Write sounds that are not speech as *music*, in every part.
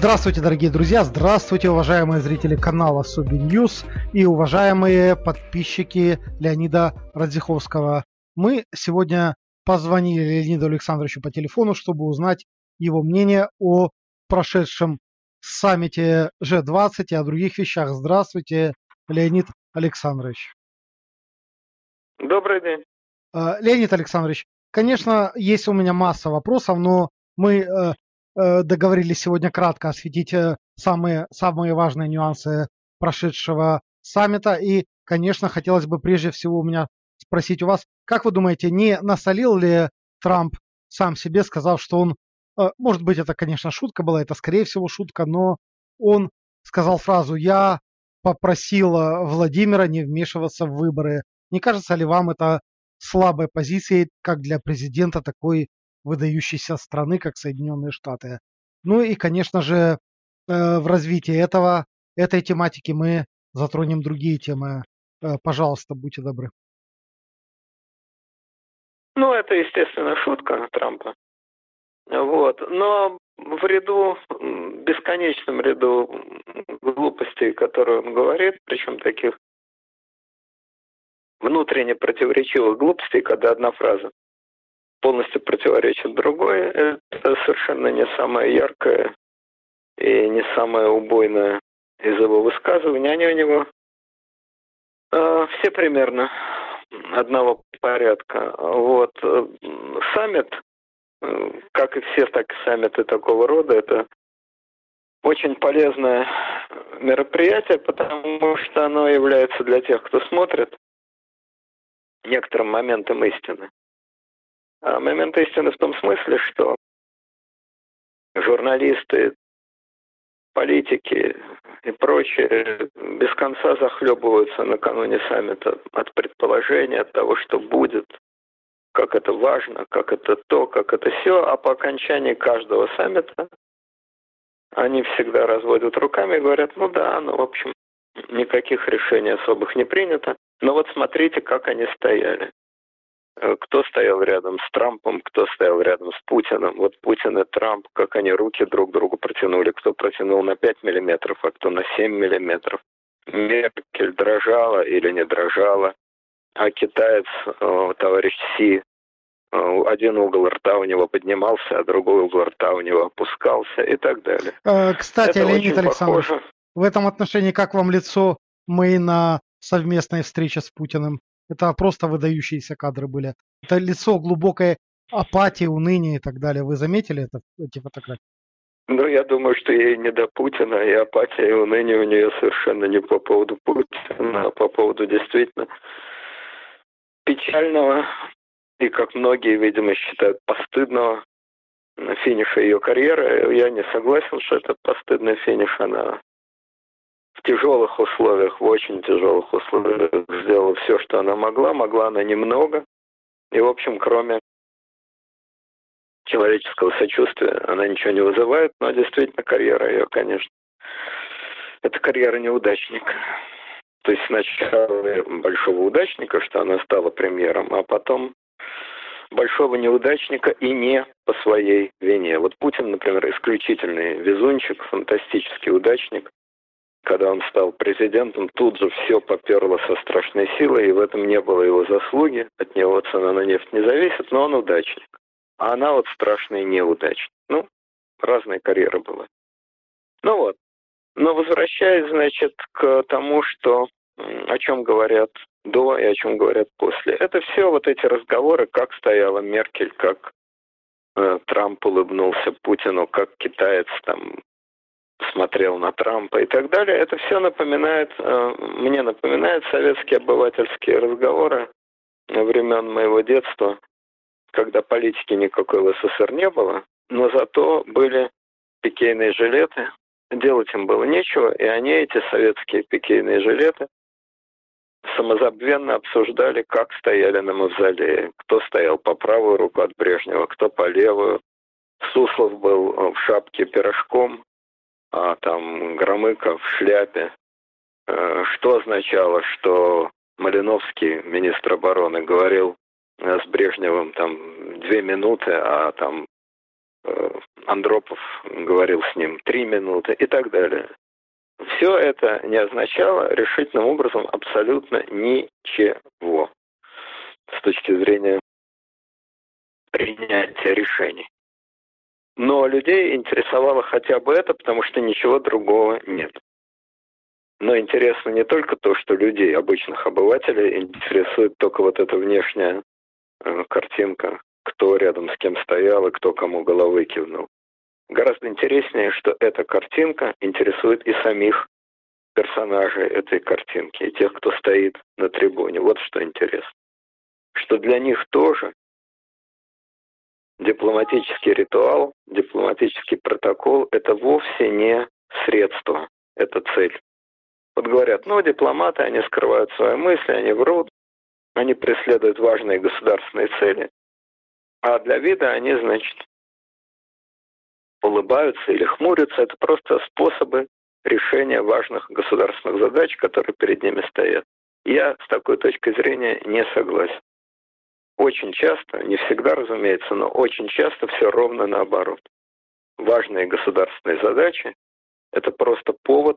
Здравствуйте, дорогие друзья, здравствуйте, уважаемые зрители канала Sobi News и уважаемые подписчики Леонида Радзиховского. Мы сегодня позвонили Леониду Александровичу по телефону, чтобы узнать его мнение о прошедшем саммите G20 и о других вещах. Здравствуйте, Леонид Александрович. Добрый день. Э, Леонид Александрович, конечно, есть у меня масса вопросов, но мы э, договорились сегодня кратко осветить э, самые, самые важные нюансы прошедшего саммита. И, конечно, хотелось бы прежде всего у меня спросить у вас, как вы думаете, не насолил ли Трамп сам себе, сказав, что он, э, может быть, это, конечно, шутка была, это, скорее всего, шутка, но он сказал фразу «Я попросил Владимира не вмешиваться в выборы». Не кажется ли вам это слабой позицией как для президента такой выдающейся страны, как Соединенные Штаты. Ну и, конечно же, э, в развитии этого, этой тематики мы затронем другие темы. Э, пожалуйста, будьте добры. Ну, это, естественно, шутка Трампа. Вот. Но в ряду, бесконечном ряду глупостей, которые он говорит, причем таких внутренне противоречивых глупостей, когда одна фраза полностью противоречит другой. Это совершенно не самое яркое и не самое убойное из его высказываний. Они у него э, все примерно одного порядка. Вот. Саммит, как и все так саммиты такого рода, это очень полезное мероприятие, потому что оно является для тех, кто смотрит, некоторым моментом истины. А момент истины в том смысле, что журналисты, политики и прочие без конца захлебываются накануне саммита от предположения, от того, что будет, как это важно, как это то, как это все, а по окончании каждого саммита они всегда разводят руками и говорят, ну да, ну в общем, никаких решений особых не принято, но вот смотрите, как они стояли. Э, кто стоял рядом с Трампом, кто стоял рядом с Путиным. Вот Путин и Трамп, как они руки друг другу протянули, кто протянул на 5 миллиметров, а кто на 7 миллиметров. Меркель дрожала или не дрожала, а китаец, э, товарищ Си, э, один угол рта у него поднимался, а другой угол рта у него опускался и так далее. Кстати, Это Леонид Александрович, похоже. в этом отношении как вам лицо мы на совместной встрече с Путиным? Это просто выдающиеся кадры были. Это лицо глубокой апатии, уныния и так далее. Вы заметили это, эти фотографии? Ну, я думаю, что ей не до Путина, и апатия и уныние у нее совершенно не по поводу Путина, а по поводу действительно печального и, как многие, видимо, считают, постыдного финиша ее карьеры. Я не согласен, что это постыдный финиш. Она в тяжелых условиях, в очень тяжелых условиях сделала все, что она могла. Могла она немного. И, в общем, кроме человеческого сочувствия, она ничего не вызывает, но действительно карьера ее, конечно, это карьера неудачника. То есть сначала большого удачника, что она стала премьером, а потом большого неудачника и не по своей вине. Вот Путин, например, исключительный везунчик, фантастический удачник, когда он стал президентом, тут же все поперло со страшной силой, и в этом не было его заслуги. От него цена на нефть не зависит, но он удачник. А она вот страшный неудачник. Ну, разные карьеры были. Ну вот. Но возвращаясь, значит, к тому, что о чем говорят до и о чем говорят после. Это все вот эти разговоры, как стояла Меркель, как э, Трамп улыбнулся Путину, как китаец там смотрел на Трампа и так далее, это все напоминает, э, мне напоминает советские обывательские разговоры времен моего детства, когда политики никакой в СССР не было, но зато были пикейные жилеты, делать им было нечего, и они, эти советские пикейные жилеты, самозабвенно обсуждали, как стояли на мавзолее, кто стоял по правую руку от Брежнева, кто по левую. Суслов был в шапке пирожком, а там Громыко в шляпе, э, что означало, что Малиновский, министр обороны, говорил э, с Брежневым там две минуты, а там э, Андропов говорил с ним три минуты и так далее. Все это не означало решительным образом абсолютно ничего с точки зрения принятия решений. Но людей интересовало хотя бы это, потому что ничего другого нет. Но интересно не только то, что людей, обычных обывателей, интересует только вот эта внешняя э, картинка, кто рядом с кем стоял и кто кому головой кивнул. Гораздо интереснее, что эта картинка интересует и самих персонажей этой картинки, и тех, кто стоит на трибуне. Вот что интересно. Что для них тоже дипломатический ритуал, дипломатический протокол – это вовсе не средство, это цель. Вот говорят, ну, дипломаты, они скрывают свои мысли, они врут, они преследуют важные государственные цели. А для вида они, значит, улыбаются или хмурятся. Это просто способы решения важных государственных задач, которые перед ними стоят. Я с такой точки зрения не согласен. Очень часто, не всегда, разумеется, но очень часто все ровно наоборот. Важные государственные задачи – это просто повод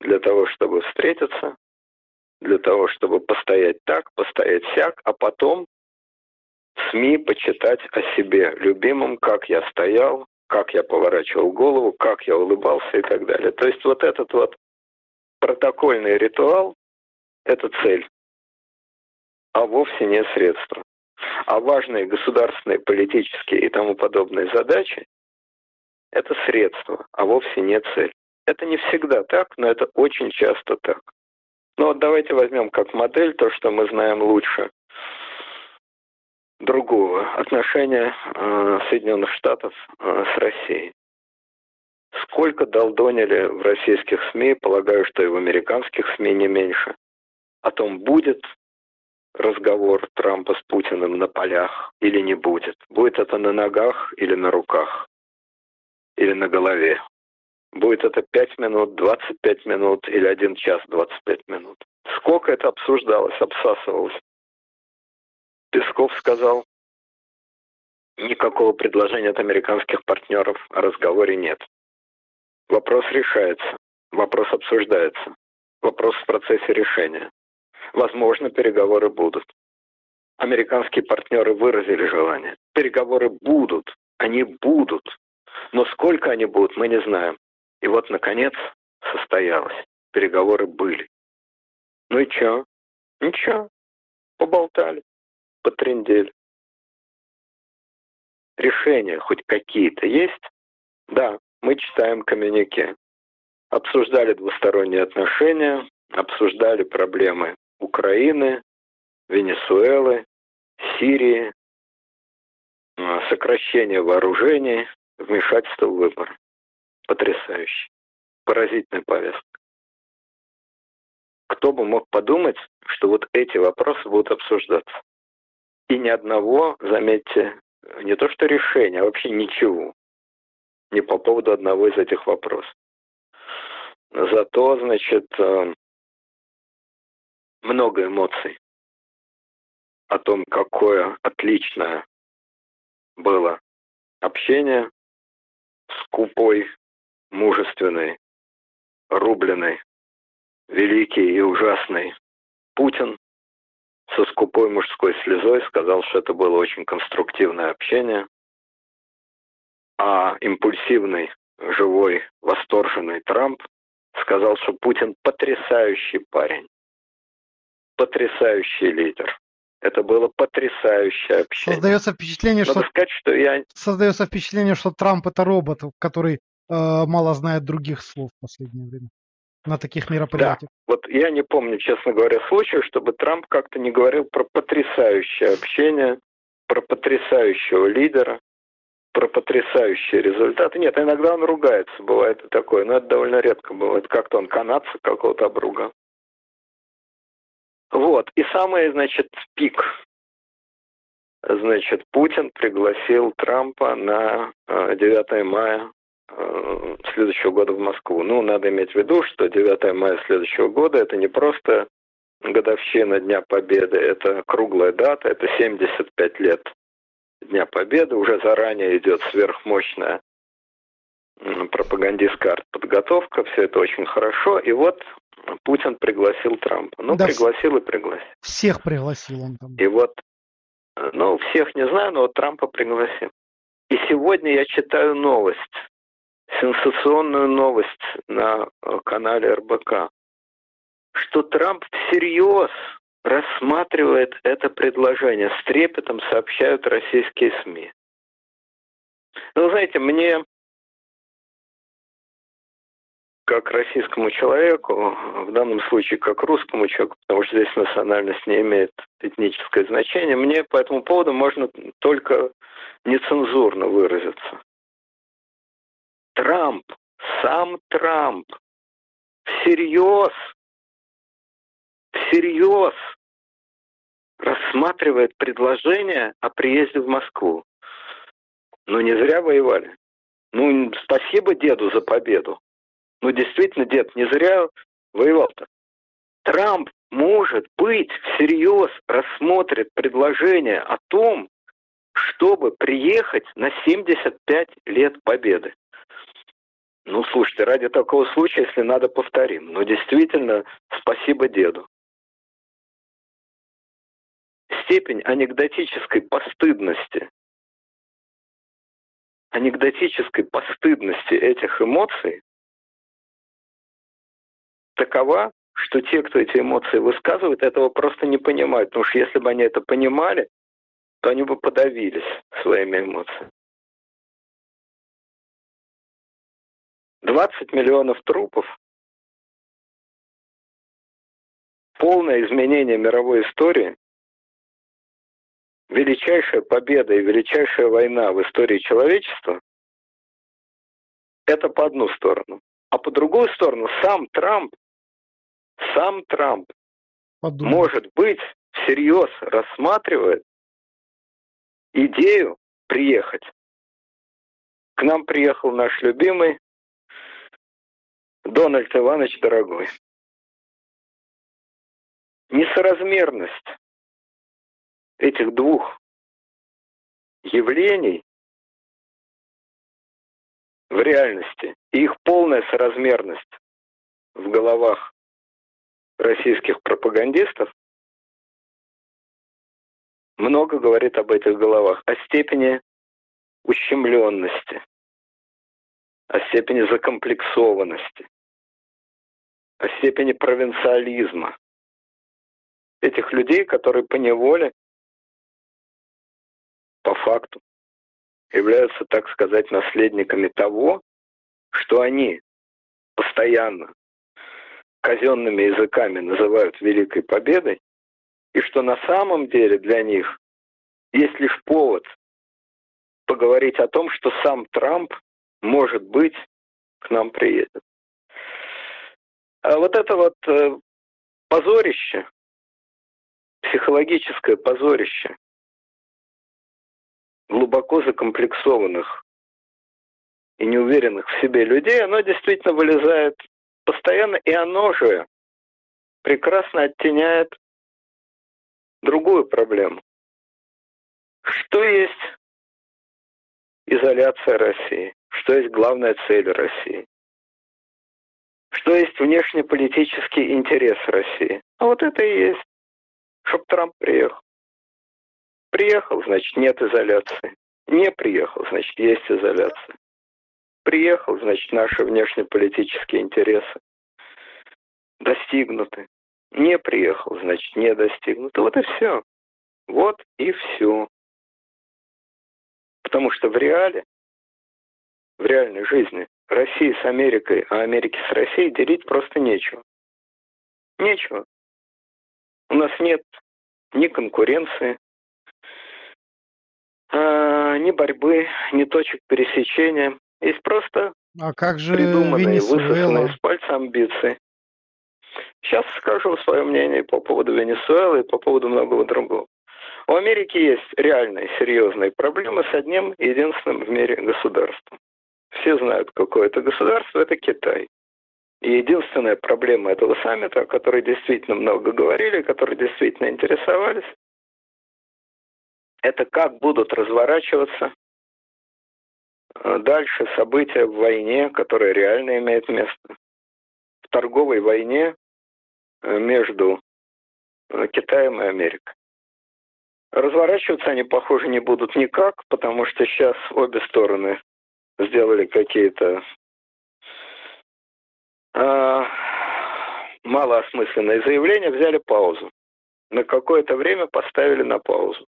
для того, чтобы встретиться, для того, чтобы постоять так, постоять сяк, а потом СМИ почитать о себе любимом, как я стоял, как я поворачивал голову, как я улыбался и так далее. То есть вот этот вот протокольный ритуал – это цель а вовсе не средство. А важные государственные, политические и тому подобные задачи – это средство, а вовсе не цель. Это не всегда так, но это очень часто так. Но вот давайте возьмем как модель то, что мы знаем лучше другого отношения э, Соединенных Штатов э, с Россией. Сколько долдонили в российских СМИ, полагаю, что и в американских СМИ не меньше, о том, будет разговор Трампа с Путиным на полях или не будет? Будет это на ногах или на руках? Или на голове? Будет это 5 минут, 25 минут или 1 час 25 минут? Сколько это обсуждалось, обсасывалось? Песков сказал, никакого предложения от американских партнеров о разговоре нет. Вопрос решается, вопрос обсуждается, вопрос в процессе решения. Возможно, переговоры будут. Американские партнеры выразили желание. Переговоры будут, они будут. Но сколько они будут, мы не знаем. И вот, наконец, состоялось. Переговоры были. Ну и чё? Ничего. Поболтали, потрендели. Решения хоть какие-то есть? Да, мы читаем коммюнике. Обсуждали двусторонние отношения, обсуждали проблемы Украины, Венесуэлы, Сирии, а, сокращение вооружений, вмешательство в выборы. Потрясающе. Поразительная повестка. Кто бы мог подумать, что вот эти вопросы будут обсуждаться. И ни одного, заметьте, не то что решения, а вообще ничего. Не по поводу одного из этих вопросов. Зато, значит, э, много эмоций о том, какое отличное было общение скупой, мужественный, рубленый, великий и ужасный Путин со скупой мужской слезой сказал, что это было очень конструктивное общение, а импульсивный, живой, восторженный Трамп сказал, что Путин потрясающий парень потрясающий лидер. Это было потрясающее общение. Создается впечатление, Надо что... сказать, что я... Создается впечатление, что Трамп это робот, который э, мало знает других слов в последнее время на таких мероприятиях. Да. Вот я не помню, честно говоря, случая, чтобы Трамп как-то не говорил про потрясающее общение, про потрясающего лидера, про потрясающие результаты. Нет, иногда он ругается, бывает и такое, но это довольно редко бывает. Как-то он канадца какого-то обругал. Вот. И самый, значит, пик. Значит, Путин пригласил Трампа на 9 э, мая э, следующего года в Москву. Ну, надо иметь в виду, что 9 мая следующего года это не просто годовщина Дня Победы, это круглая дата, это 75 лет Дня Победы. Уже заранее идет сверхмощная пропагандистская подготовка. Все это очень хорошо. И вот Путин пригласил Трампа. Ну, да, пригласил и пригласил. Всех пригласил он там. И вот, ну, всех не знаю, но вот Трампа пригласил. И сегодня я читаю новость, сенсационную новость на э, канале РБК, что Трамп всерьез рассматривает это предложение. С трепетом сообщают российские СМИ. Ну, знаете, мне как российскому человеку, в данном случае как русскому человеку, потому что здесь национальность не имеет этническое значение, мне по этому поводу можно только нецензурно выразиться. Трамп, сам Трамп, всерьез, всерьез рассматривает предложение о приезде в Москву. Ну, не зря воевали. Ну, спасибо деду за победу. Ну, действительно, дед не зря воевал-то. Трамп, может быть, всерьез рассмотрит предложение о том, чтобы приехать на 75 лет победы. Ну, слушайте, ради такого случая, если надо, повторим. Но действительно, спасибо деду. Степень анекдотической постыдности, анекдотической постыдности этих эмоций такова, что те, кто эти эмоции высказывает, этого просто не понимают. Потому что если бы они это понимали, то они бы подавились своими эмоциями. 20 миллионов трупов, полное изменение мировой истории, величайшая победа и величайшая война в истории человечества – это по одну сторону. А по другую сторону сам Трамп сам Трамп, Подумай. может быть, всерьез рассматривает идею приехать. К нам приехал наш любимый Дональд Иванович дорогой. Несоразмерность этих двух явлений в реальности и их полная соразмерность в головах российских пропагандистов много говорит об этих головах, о степени ущемленности, о степени закомплексованности, о степени провинциализма этих людей, которые по неволе, по факту, являются, так сказать, наследниками того, что они постоянно казенными языками называют Великой Победой, и что на самом деле для них есть лишь повод поговорить о том, что сам Трамп, может быть, к нам приедет. А вот это вот э, позорище, психологическое позорище глубоко закомплексованных и неуверенных в себе людей, оно действительно вылезает постоянно, и оно же прекрасно оттеняет другую проблему. Что есть изоляция России? Что есть главная цель России? Что есть внешнеполитический интерес России? А вот это и есть, чтобы Трамп приехал. Приехал, значит, нет изоляции. Не приехал, значит, есть изоляция. Приехал, значит, наши внешнеполитические интересы достигнуты. Не приехал, значит, не достигнуты. Вот и все. Вот и все. Потому что в реале, в реальной жизни, России с Америкой, а Америки с Россией делить просто нечего. Нечего. У нас нет ни конкуренции, а, ни борьбы, ни точек пересечения. Есть просто а как же придуманные, высосанные из пальца амбиции. Сейчас скажу свое мнение по поводу Венесуэлы и по поводу многого другого. У Америки есть реальные серьезные проблемы с одним единственным в мире государством. Все знают, какое это государство, это Китай. И единственная проблема этого саммита, о которой действительно много говорили, которой действительно интересовались, это как будут разворачиваться дальше события в войне, которая реально имеет место. В торговой войне э, между э, Китаем и Америкой. Разворачиваться они, похоже, не будут никак, потому что сейчас обе стороны сделали какие-то э, малоосмысленные заявления, взяли паузу. На какое-то время поставили на паузу.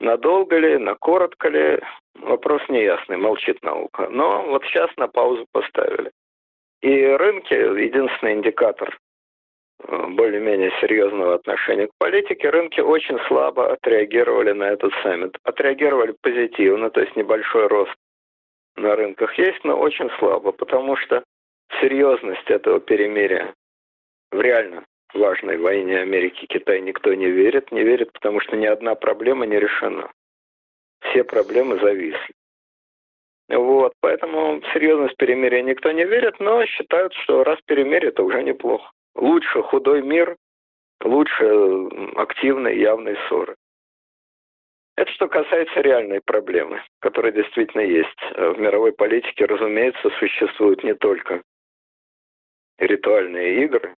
Надолго ли, на коротко ли, вопрос неясный, молчит наука. Но вот сейчас на паузу поставили. И рынки, единственный индикатор э, более-менее серьезного отношения к политике, рынки очень слабо отреагировали на этот саммит. Отреагировали позитивно, то есть небольшой рост на рынках есть, но очень слабо, потому что серьезность этого перемирия в реально важной войне Америки Китай никто не верит. Не верит, потому что ни одна проблема не решена. Все проблемы зависли. Вот, поэтому в серьезность перемирия никто не верит, но считают, что раз перемирие, это уже неплохо. Лучше худой мир, лучше активной явной ссоры. Это что касается реальной проблемы, которая действительно есть. В мировой политике, разумеется, существуют не только ритуальные игры,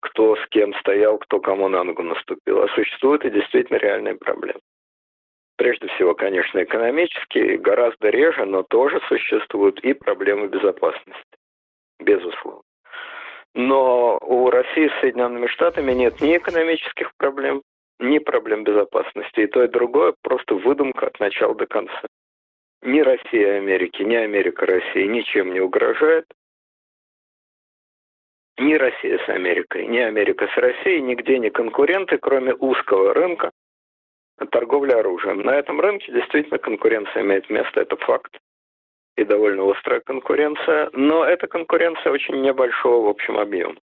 кто с кем стоял, кто кому на ногу наступил. А существуют и действительно реальные проблемы. Прежде всего, конечно, экономические, гораздо реже, но тоже существуют и проблемы безопасности, безусловно. Но у России с Соединенными Штатами нет ни экономических проблем, ни проблем безопасности. И то, и другое просто выдумка от начала до конца. Ни Россия Америки, ни Америка России ничем не угрожает ни Россия с Америкой, ни Америка с Россией, нигде не конкуренты, кроме узкого рынка торговли оружием. На этом рынке действительно конкуренция имеет место, это факт. И довольно острая конкуренция, но эта конкуренция очень небольшого в общем объеме.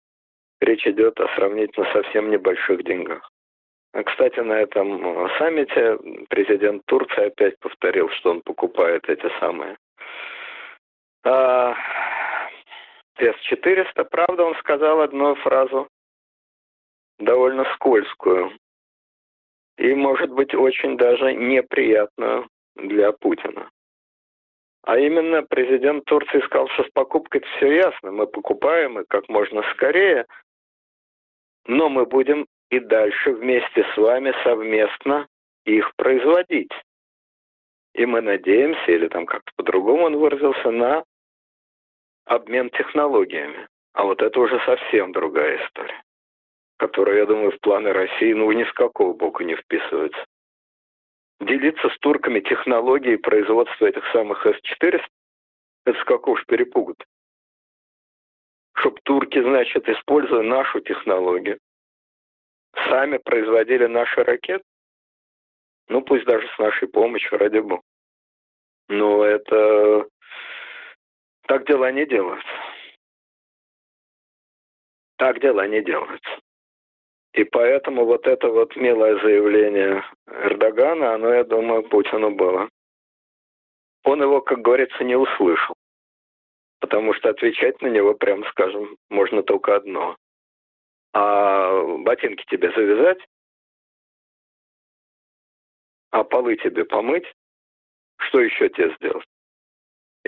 Речь идет о сравнительно совсем небольших деньгах. А, кстати, на этом саммите президент Турции опять повторил, что он покупает эти самые а, С-400. Правда, он сказал одну фразу довольно скользкую и, может быть, очень даже неприятную для Путина. А именно президент Турции сказал, что с покупкой все ясно. Мы покупаем и как можно скорее, но мы будем и дальше вместе с вами совместно их производить. И мы надеемся, или там как-то по-другому он выразился, на обмен технологиями. А вот это уже совсем другая история, которая, я думаю, в планы России ну ни с какого боку не вписывается. Делиться с турками технологией производства этих самых С-400, это с какого ж перепугу-то? Чтоб турки, значит, используя нашу технологию, сами производили наши ракеты, ну пусть даже с нашей помощью, ради бога. Но это так дела не делаются. Так дела не делаются. И поэтому вот это вот милое заявление Эрдогана, оно, я думаю, Путину было. Он его, как говорится, не услышал. Потому что отвечать на него, прям скажем, можно только одно. А ботинки тебе завязать, а полы тебе помыть, что еще тебе сделать?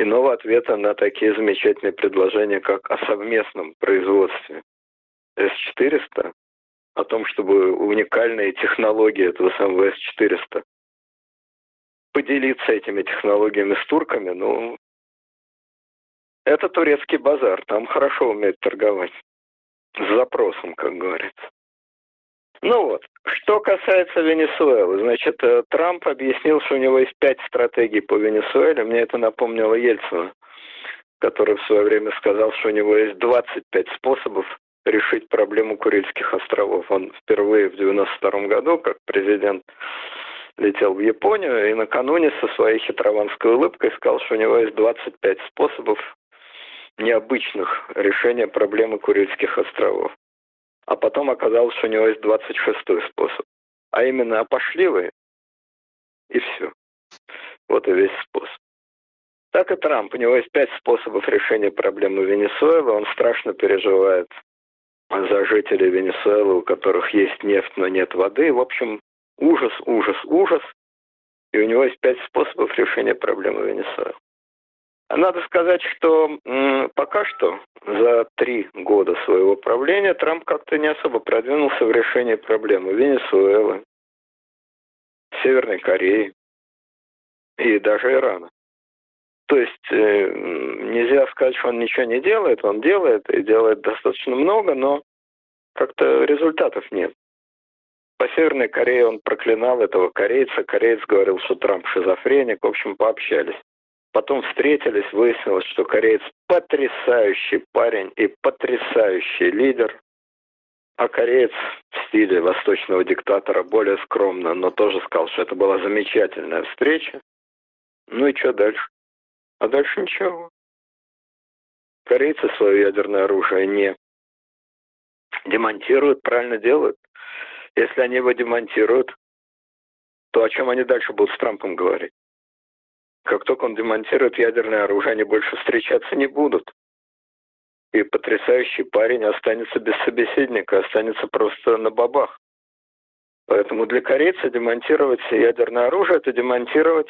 Иного ответа на такие замечательные предложения, как о совместном производстве С-400, о том, чтобы уникальные технологии этого самого С-400 поделиться этими технологиями с турками, ну, это турецкий базар, там хорошо умеют торговать. С запросом, как говорится. Ну вот, что касается Венесуэлы, значит, э, Трамп объяснил, что у него есть пять стратегий по Венесуэле. Мне это напомнило Ельцина, который в свое время сказал, что у него есть 25 способов решить проблему Курильских островов. Он впервые в 92 году, как президент, летел в Японию и накануне со своей хитрованской улыбкой сказал, что у него есть 25 способов необычных решения проблемы Курильских островов а потом оказалось, что у него есть 26-й способ. А именно опошливый, и все. Вот и весь способ. Так и Трамп. У него есть пять способов решения проблемы Венесуэлы. Он страшно переживает за жителей Венесуэлы, у которых есть нефть, но нет воды. В общем, ужас, ужас, ужас. И у него есть пять способов решения проблемы Венесуэлы. Надо сказать, что пока что за три года своего правления Трамп как-то не особо продвинулся в решении проблемы Венесуэлы, Северной Кореи и даже Ирана. То есть э, нельзя сказать, что он ничего не делает, он делает и делает достаточно много, но как-то результатов нет. По Северной Корее он проклинал этого корейца, кореец говорил, что Трамп шизофреник, в общем, пообщались. Потом встретились, выяснилось, что кореец потрясающий парень и потрясающий лидер, а кореец в стиле восточного диктатора более скромно, но тоже сказал, что это была замечательная встреча. Ну и что дальше? А дальше ничего. Корейцы свое ядерное оружие не демонтируют, правильно делают. Если они его демонтируют, то о чем они дальше будут с Трампом говорить? Как только он демонтирует ядерное оружие, они больше встречаться не будут. И потрясающий парень останется без собеседника, останется просто на бабах. Поэтому для корейца демонтировать ядерное оружие – это демонтировать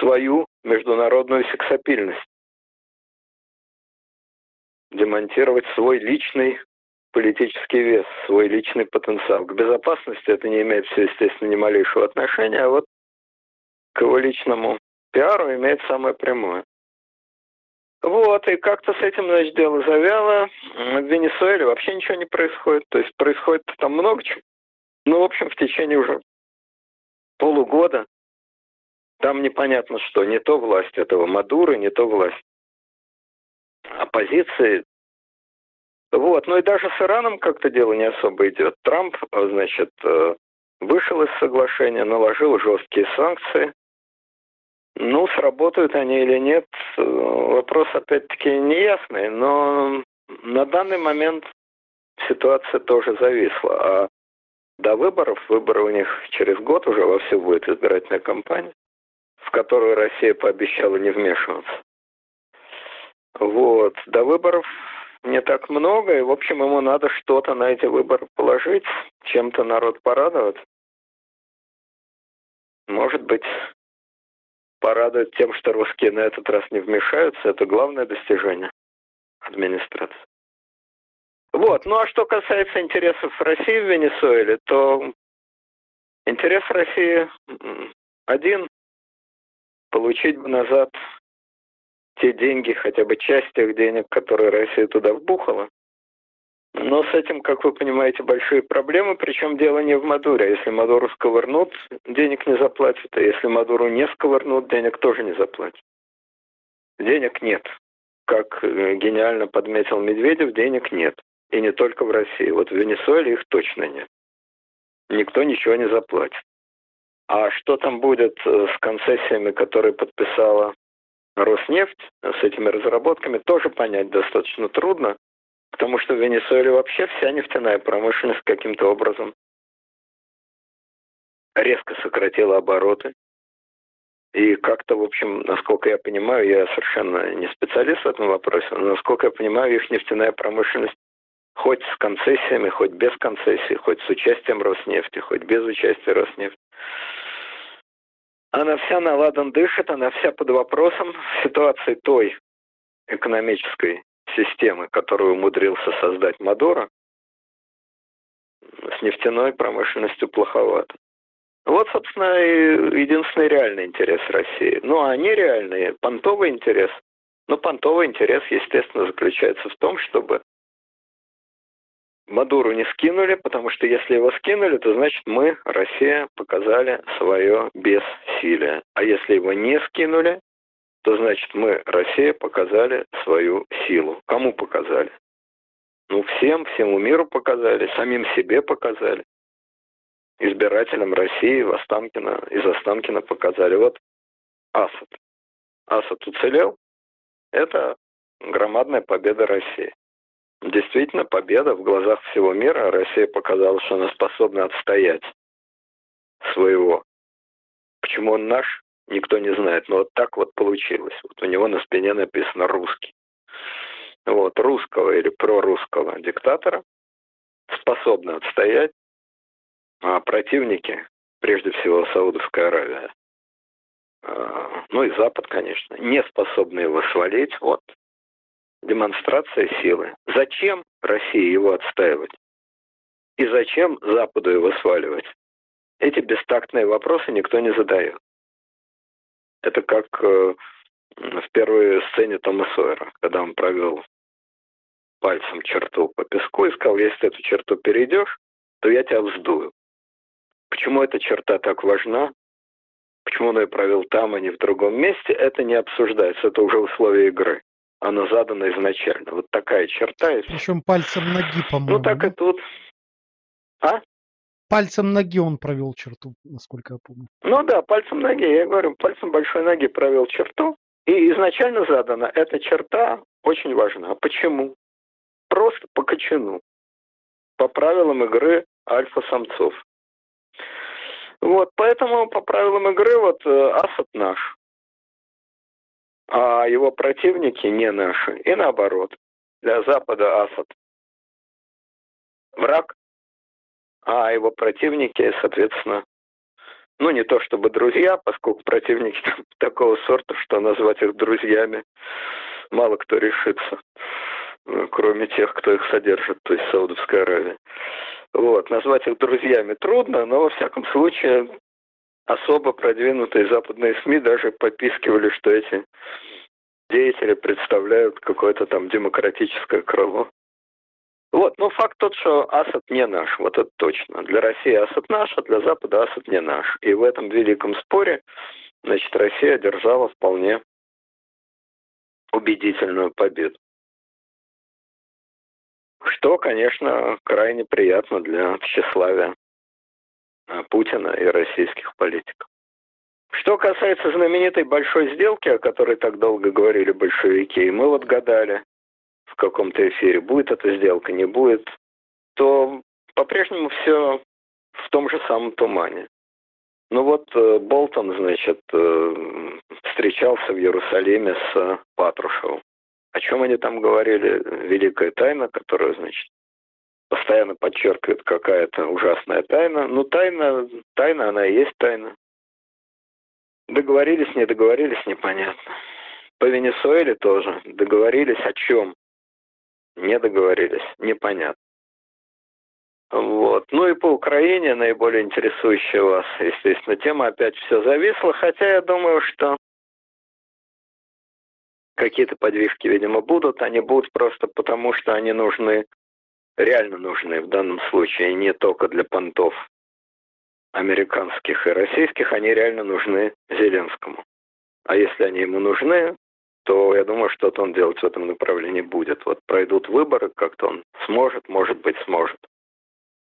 свою международную сексапильность. Демонтировать свой личный политический вес, свой личный потенциал. К безопасности это не имеет, естественно, ни малейшего отношения, а вот к его личному пиару имеет самое прямое. Вот, и как-то с этим, значит, дело завяло. В Венесуэле вообще ничего не происходит. То есть происходит там много чего. Ну, в общем, в течение уже полугода там непонятно что. Не то власть этого Мадуры, не то власть оппозиции. Вот, ну и даже с Ираном как-то дело не особо идет. Трамп, значит, э, вышел из соглашения, наложил жесткие санкции. Ну, сработают они или нет, э, вопрос опять-таки неясный, но на данный момент ситуация тоже зависла. А до выборов, выборы у них через год уже во все будет избирательная кампания, в которую Россия пообещала не вмешиваться. Вот, до выборов не так много, и, в общем, ему надо что-то на эти выборы положить, чем-то народ порадовать. Может быть, порадует тем, что русские на этот раз не вмешаются. Это главное достижение администрации. Вот. Ну а что касается интересов России в Венесуэле, то интерес России один – получить назад те деньги, хотя бы часть тех денег, которые Россия туда вбухала. Но с этим, как вы понимаете, большие проблемы, причем дело не в Мадуре. Если Мадуру сковырнут, денег не заплатят, а если Мадуру не сковырнут, денег тоже не заплатят. Денег нет. Как э, гениально подметил Медведев, денег нет. И не только в России. Вот в Венесуэле их точно нет. Никто ничего не заплатит. А что там будет э, с концессиями, которые подписала Роснефть, с этими разработками, тоже понять достаточно трудно. Потому что в Венесуэле вообще вся нефтяная промышленность каким-то образом резко сократила обороты. И как-то, в общем, насколько я понимаю, я совершенно не специалист в этом вопросе, но насколько я понимаю, их нефтяная промышленность хоть с концессиями, хоть без концессий, хоть с участием Роснефти, хоть без участия Роснефти. Она вся на ладан дышит, она вся под вопросом ситуации той экономической, системы, которую умудрился создать Мадора, с нефтяной промышленностью плоховато. Вот, собственно, и единственный реальный интерес России. Ну, а нереальный, понтовый интерес. Ну, понтовый интерес, естественно, заключается в том, чтобы Мадуру не скинули, потому что если его скинули, то значит мы, Россия, показали свое бессилие. А если его не скинули, то значит мы, Россия, показали свою силу. Кому показали? Ну, всем, всему миру показали, самим себе показали. Избирателям России в Останкино, из Останкина показали. Вот Асад. Асад уцелел. Это громадная победа России. Действительно, победа в глазах всего мира. Россия показала, что она способна отстоять своего. Почему он наш? Никто не знает. Но вот так вот получилось. Вот у него на спине написано «русский». Вот, русского или прорусского диктатора способны отстоять, а противники прежде всего Саудовская Аравия, а, ну и Запад, конечно, не способны его свалить. Вот демонстрация силы. Зачем России его отстаивать? И зачем Западу его сваливать? Эти бестактные вопросы никто не задает. Это как э, в первой сцене Тома Сойера, когда он провел пальцем черту по песку и сказал, если ты эту черту перейдешь, то я тебя вздую. Почему эта черта так важна? Почему он ее провел там, а не в другом месте? Это не обсуждается, это уже условия игры. Она задана изначально. Вот такая черта. Причем пальцем ноги, по-моему. Ну так и тут. А? Пальцем ноги он провел черту, насколько я помню. Ну да, пальцем ноги. Я говорю, пальцем большой ноги провел черту. И изначально задана эта черта очень важна. А почему? Просто по кочану. По правилам игры альфа-самцов. Вот, поэтому по правилам игры вот э, Асад наш, а его противники не наши. И наоборот, для Запада Асад враг, а его противники, соответственно, ну не то чтобы друзья, поскольку противники *laughs* такого сорта, что назвать их друзьями мало кто решится, э, кроме тех, кто их содержит, то есть Саудовская Аравия. Вот, назвать их друзьями трудно, но во всяком случае особо продвинутые западные СМИ даже попискивали, что эти деятели представляют какое-то там демократическое крыло. Вот, но факт тот, что Асад не наш, вот это точно. Для России Асад наш, а для Запада Асад не наш. И в этом великом споре, значит, Россия одержала вполне убедительную победу. Что, конечно, крайне приятно для тщеславия а, Путина и российских политиков. Что касается знаменитой большой сделки, о которой так долго говорили большевики, мы вот гадали в каком-то эфире, будет эта сделка, не будет, то по-прежнему все в том же самом тумане. Ну вот э, Болтон, значит, э, встречался в Иерусалиме с Патрушевым. О чем они там говорили? Великая тайна, которую, значит, постоянно подчеркивают какая-то ужасная тайна. Ну, тайна, тайна, она и есть тайна. Договорились, не договорились, непонятно. По Венесуэле тоже договорились о чем? Не договорились, непонятно. Вот. Ну и по Украине, наиболее интересующая вас, естественно, тема опять все зависла, хотя я думаю, что какие-то подвижки, видимо, будут. Они будут просто потому, что они нужны, реально нужны в данном случае, не только для понтов американских и российских, они реально нужны Зеленскому. А если они ему нужны, то я думаю, что-то он делать в этом направлении будет. Вот пройдут выборы, как-то он сможет, может быть, сможет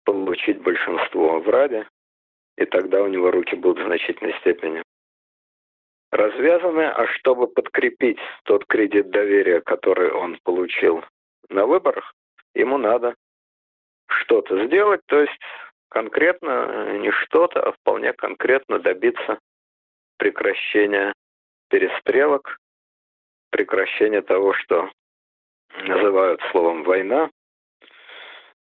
получить большинство в Раде, и тогда у него руки будут в значительной степени развязаны, а чтобы подкрепить тот кредит доверия, который он получил на выборах, ему надо что-то сделать, то есть конкретно не что-то, а вполне конкретно добиться прекращения перестрелок, прекращения того, что называют словом война.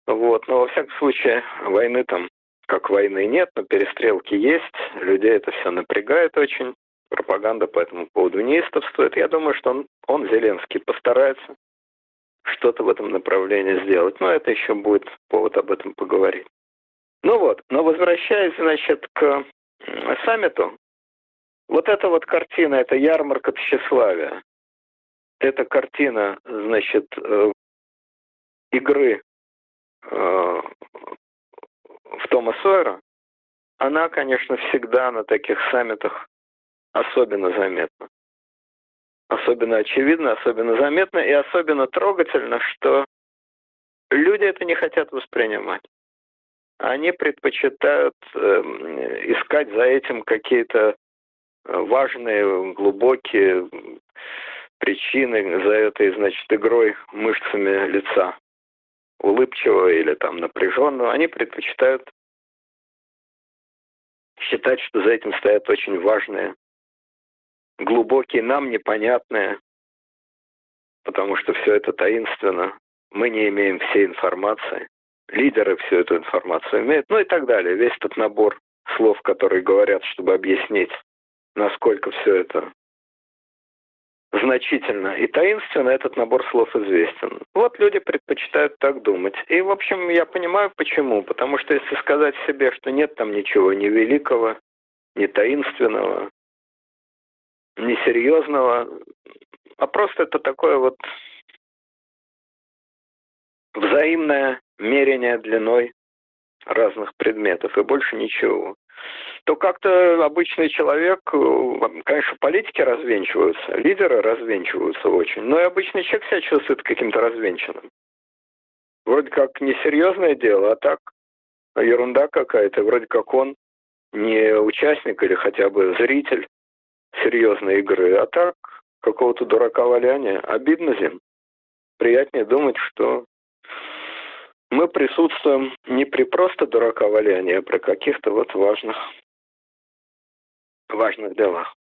Вот, но во всяком случае войны там как войны нет, но перестрелки есть, людей это все напрягает очень пропаганда по этому поводу неистовствует. Я думаю, что он, он, Зеленский, постарается что-то в этом направлении сделать. Но это еще будет повод об этом поговорить. Ну вот, но возвращаясь, значит, к саммиту, вот эта вот картина, это ярмарка тщеславия. Это картина, значит, э, игры э, в Тома Сойера, она, конечно, всегда на таких саммитах особенно заметно. Особенно очевидно, особенно заметно и особенно трогательно, что люди это не хотят воспринимать. Они предпочитают э, искать за этим какие-то важные, глубокие причины за этой, значит, игрой мышцами лица, улыбчивого или там напряженного. Они предпочитают считать, что за этим стоят очень важные глубокие, нам непонятные, потому что все это таинственно. Мы не имеем всей информации. Лидеры всю эту информацию имеют, ну и так далее. Весь этот набор слов, которые говорят, чтобы объяснить, насколько все это значительно и таинственно, этот набор слов известен. Вот люди предпочитают так думать. И, в общем, я понимаю, почему. Потому что если сказать себе, что нет там ничего ни великого, ни таинственного, ни серьезного, а просто это такое вот взаимное мерение длиной разных предметов и больше ничего то как-то обычный человек, э, конечно, политики развенчиваются, лидеры развенчиваются очень, но и обычный человек себя чувствует каким-то развенчанным. Вроде как несерьезное дело, а так ерунда какая-то, вроде как он не участник или хотя бы зритель серьезной игры, а так какого-то дурака валяния. Обидно зим. Приятнее думать, что мы присутствуем не при просто дурака валянии, а при каких-то вот важных, важных делах.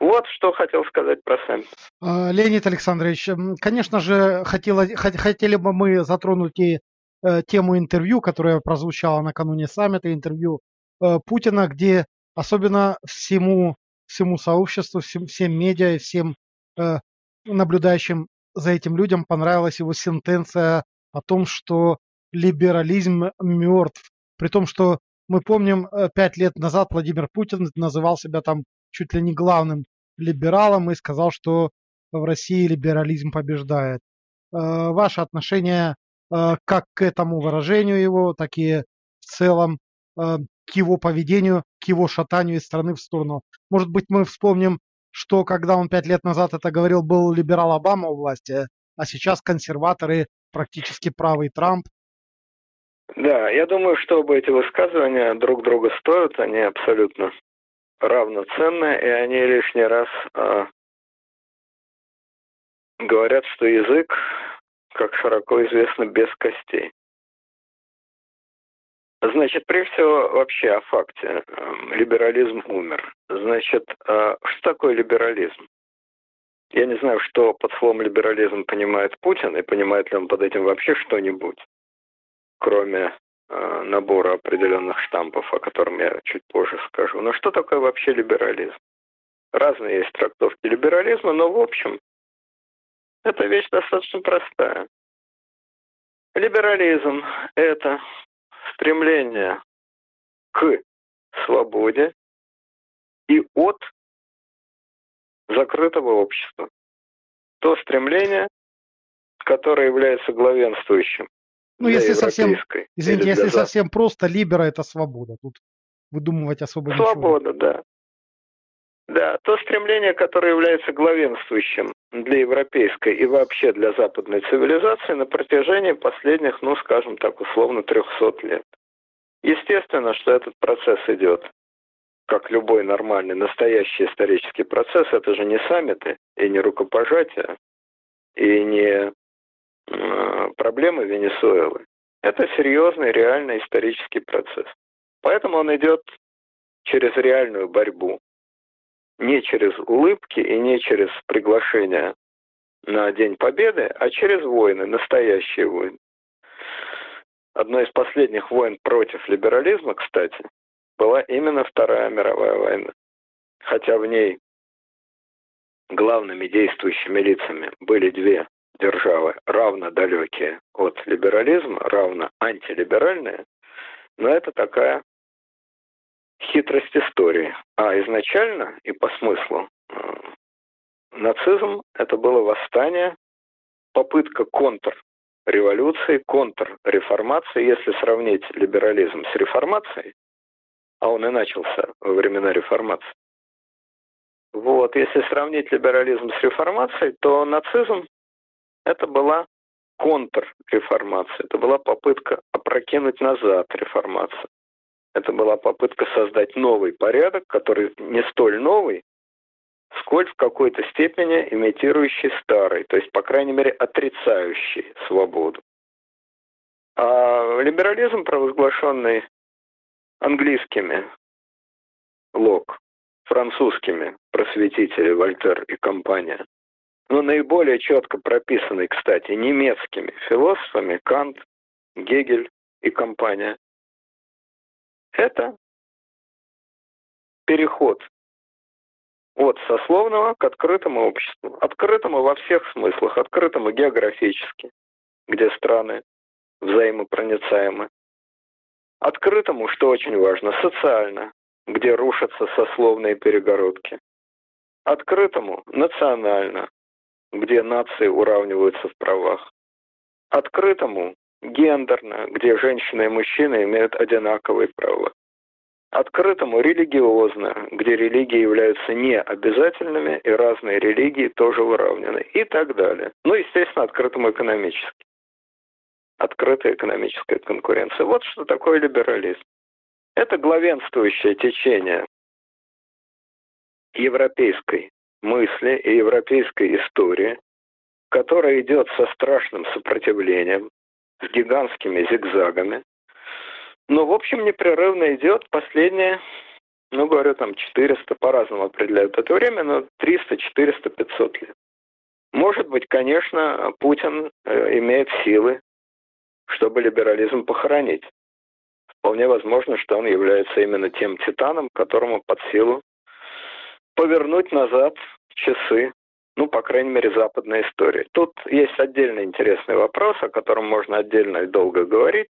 Вот что хотел сказать про Сэм. А, Леонид Александрович, конечно же, хотела, хотели бы мы затронуть и э, тему интервью, которое прозвучало накануне саммита, интервью э, Путина, где особенно всему, всему сообществу, всем, всем медиа, всем э, наблюдающим за этим людям понравилась его сентенция о том, что либерализм мертв. При том, что мы помним, э, пять лет назад Владимир Путин называл себя там чуть ли не главным либералом и сказал, что в России либерализм побеждает. Э, ваше отношение э, как к этому выражению его, так и в целом к его поведению, к его шатанию из страны в сторону. Может быть, мы вспомним, что когда он пять лет назад это говорил, был либерал Обама у власти, а сейчас консерваторы, практически правый Трамп, да, я думаю, что оба эти высказывания друг друга стоят, они абсолютно равноценны, и они лишний раз э, говорят, что язык, как широко известно, без костей. Значит, прежде всего, вообще о факте. Либерализм умер. Значит, что такое либерализм? Я не знаю, что под словом либерализм понимает Путин, и понимает ли он под этим вообще что-нибудь кроме э, набора определенных штампов, о котором я чуть позже скажу. Но что такое вообще либерализм? Разные есть трактовки либерализма, но в общем эта вещь достаточно простая. Либерализм – это стремление к свободе и от закрытого общества. То стремление, которое является главенствующим ну, если совсем, извините, если совсем просто, либера это свобода. Тут выдумывать особо Свобода, ничего. да. Да, то стремление, которое является главенствующим для европейской и вообще для западной цивилизации на протяжении последних, ну, скажем так, условно, 300 лет. Естественно, что этот процесс идет, как любой нормальный, настоящий исторический процесс, это же не саммиты и не рукопожатия, и не проблемы Венесуэлы. Это серьезный, реальный исторический процесс. Поэтому он идет через реальную борьбу. Не через улыбки и не через приглашение на День Победы, а через войны, настоящие войны. Одной из последних войн против либерализма, кстати, была именно Вторая мировая война. Хотя в ней главными действующими лицами были две державы равно далекие от либерализма, равно антилиберальные, но это такая хитрость истории. А изначально и по смыслу э, нацизм это было восстание, попытка контрреволюции, контрреформации. Если сравнить либерализм с реформацией, а он и начался во времена реформации, вот, если сравнить либерализм с реформацией, то нацизм это была контрреформация, это была попытка опрокинуть назад реформацию. Это была попытка создать новый порядок, который не столь новый, сколь в какой-то степени имитирующий старый, то есть, по крайней мере, отрицающий свободу. А либерализм, провозглашенный английскими Лок, французскими просветители Вольтер и компания, но наиболее четко прописанный, кстати, немецкими философами Кант, Гегель и компания. Это переход от сословного к открытому обществу. Открытому во всех смыслах. Открытому географически, где страны взаимопроницаемы. Открытому, что очень важно, социально, где рушатся сословные перегородки. Открытому национально, где нации уравниваются в правах. Открытому гендерно, где женщины и мужчины имеют одинаковые права. Открытому религиозно, где религии являются необязательными и разные религии тоже выравнены и так далее. Ну, естественно, открытому экономически. Открытая экономическая конкуренция. Вот что такое либерализм. Это главенствующее течение европейской мысли и европейской истории, которая идет со страшным сопротивлением, с гигантскими зигзагами. Но, в общем, непрерывно идет последние, ну, говорю, там 400, по-разному определяют это время, но 300, 400, 500 лет. Может быть, конечно, Путин э, имеет силы, чтобы либерализм похоронить. Вполне возможно, что он является именно тем титаном, которому под силу повернуть назад часы, ну, по крайней мере, западной истории. Тут есть отдельный интересный вопрос, о котором можно отдельно и долго говорить.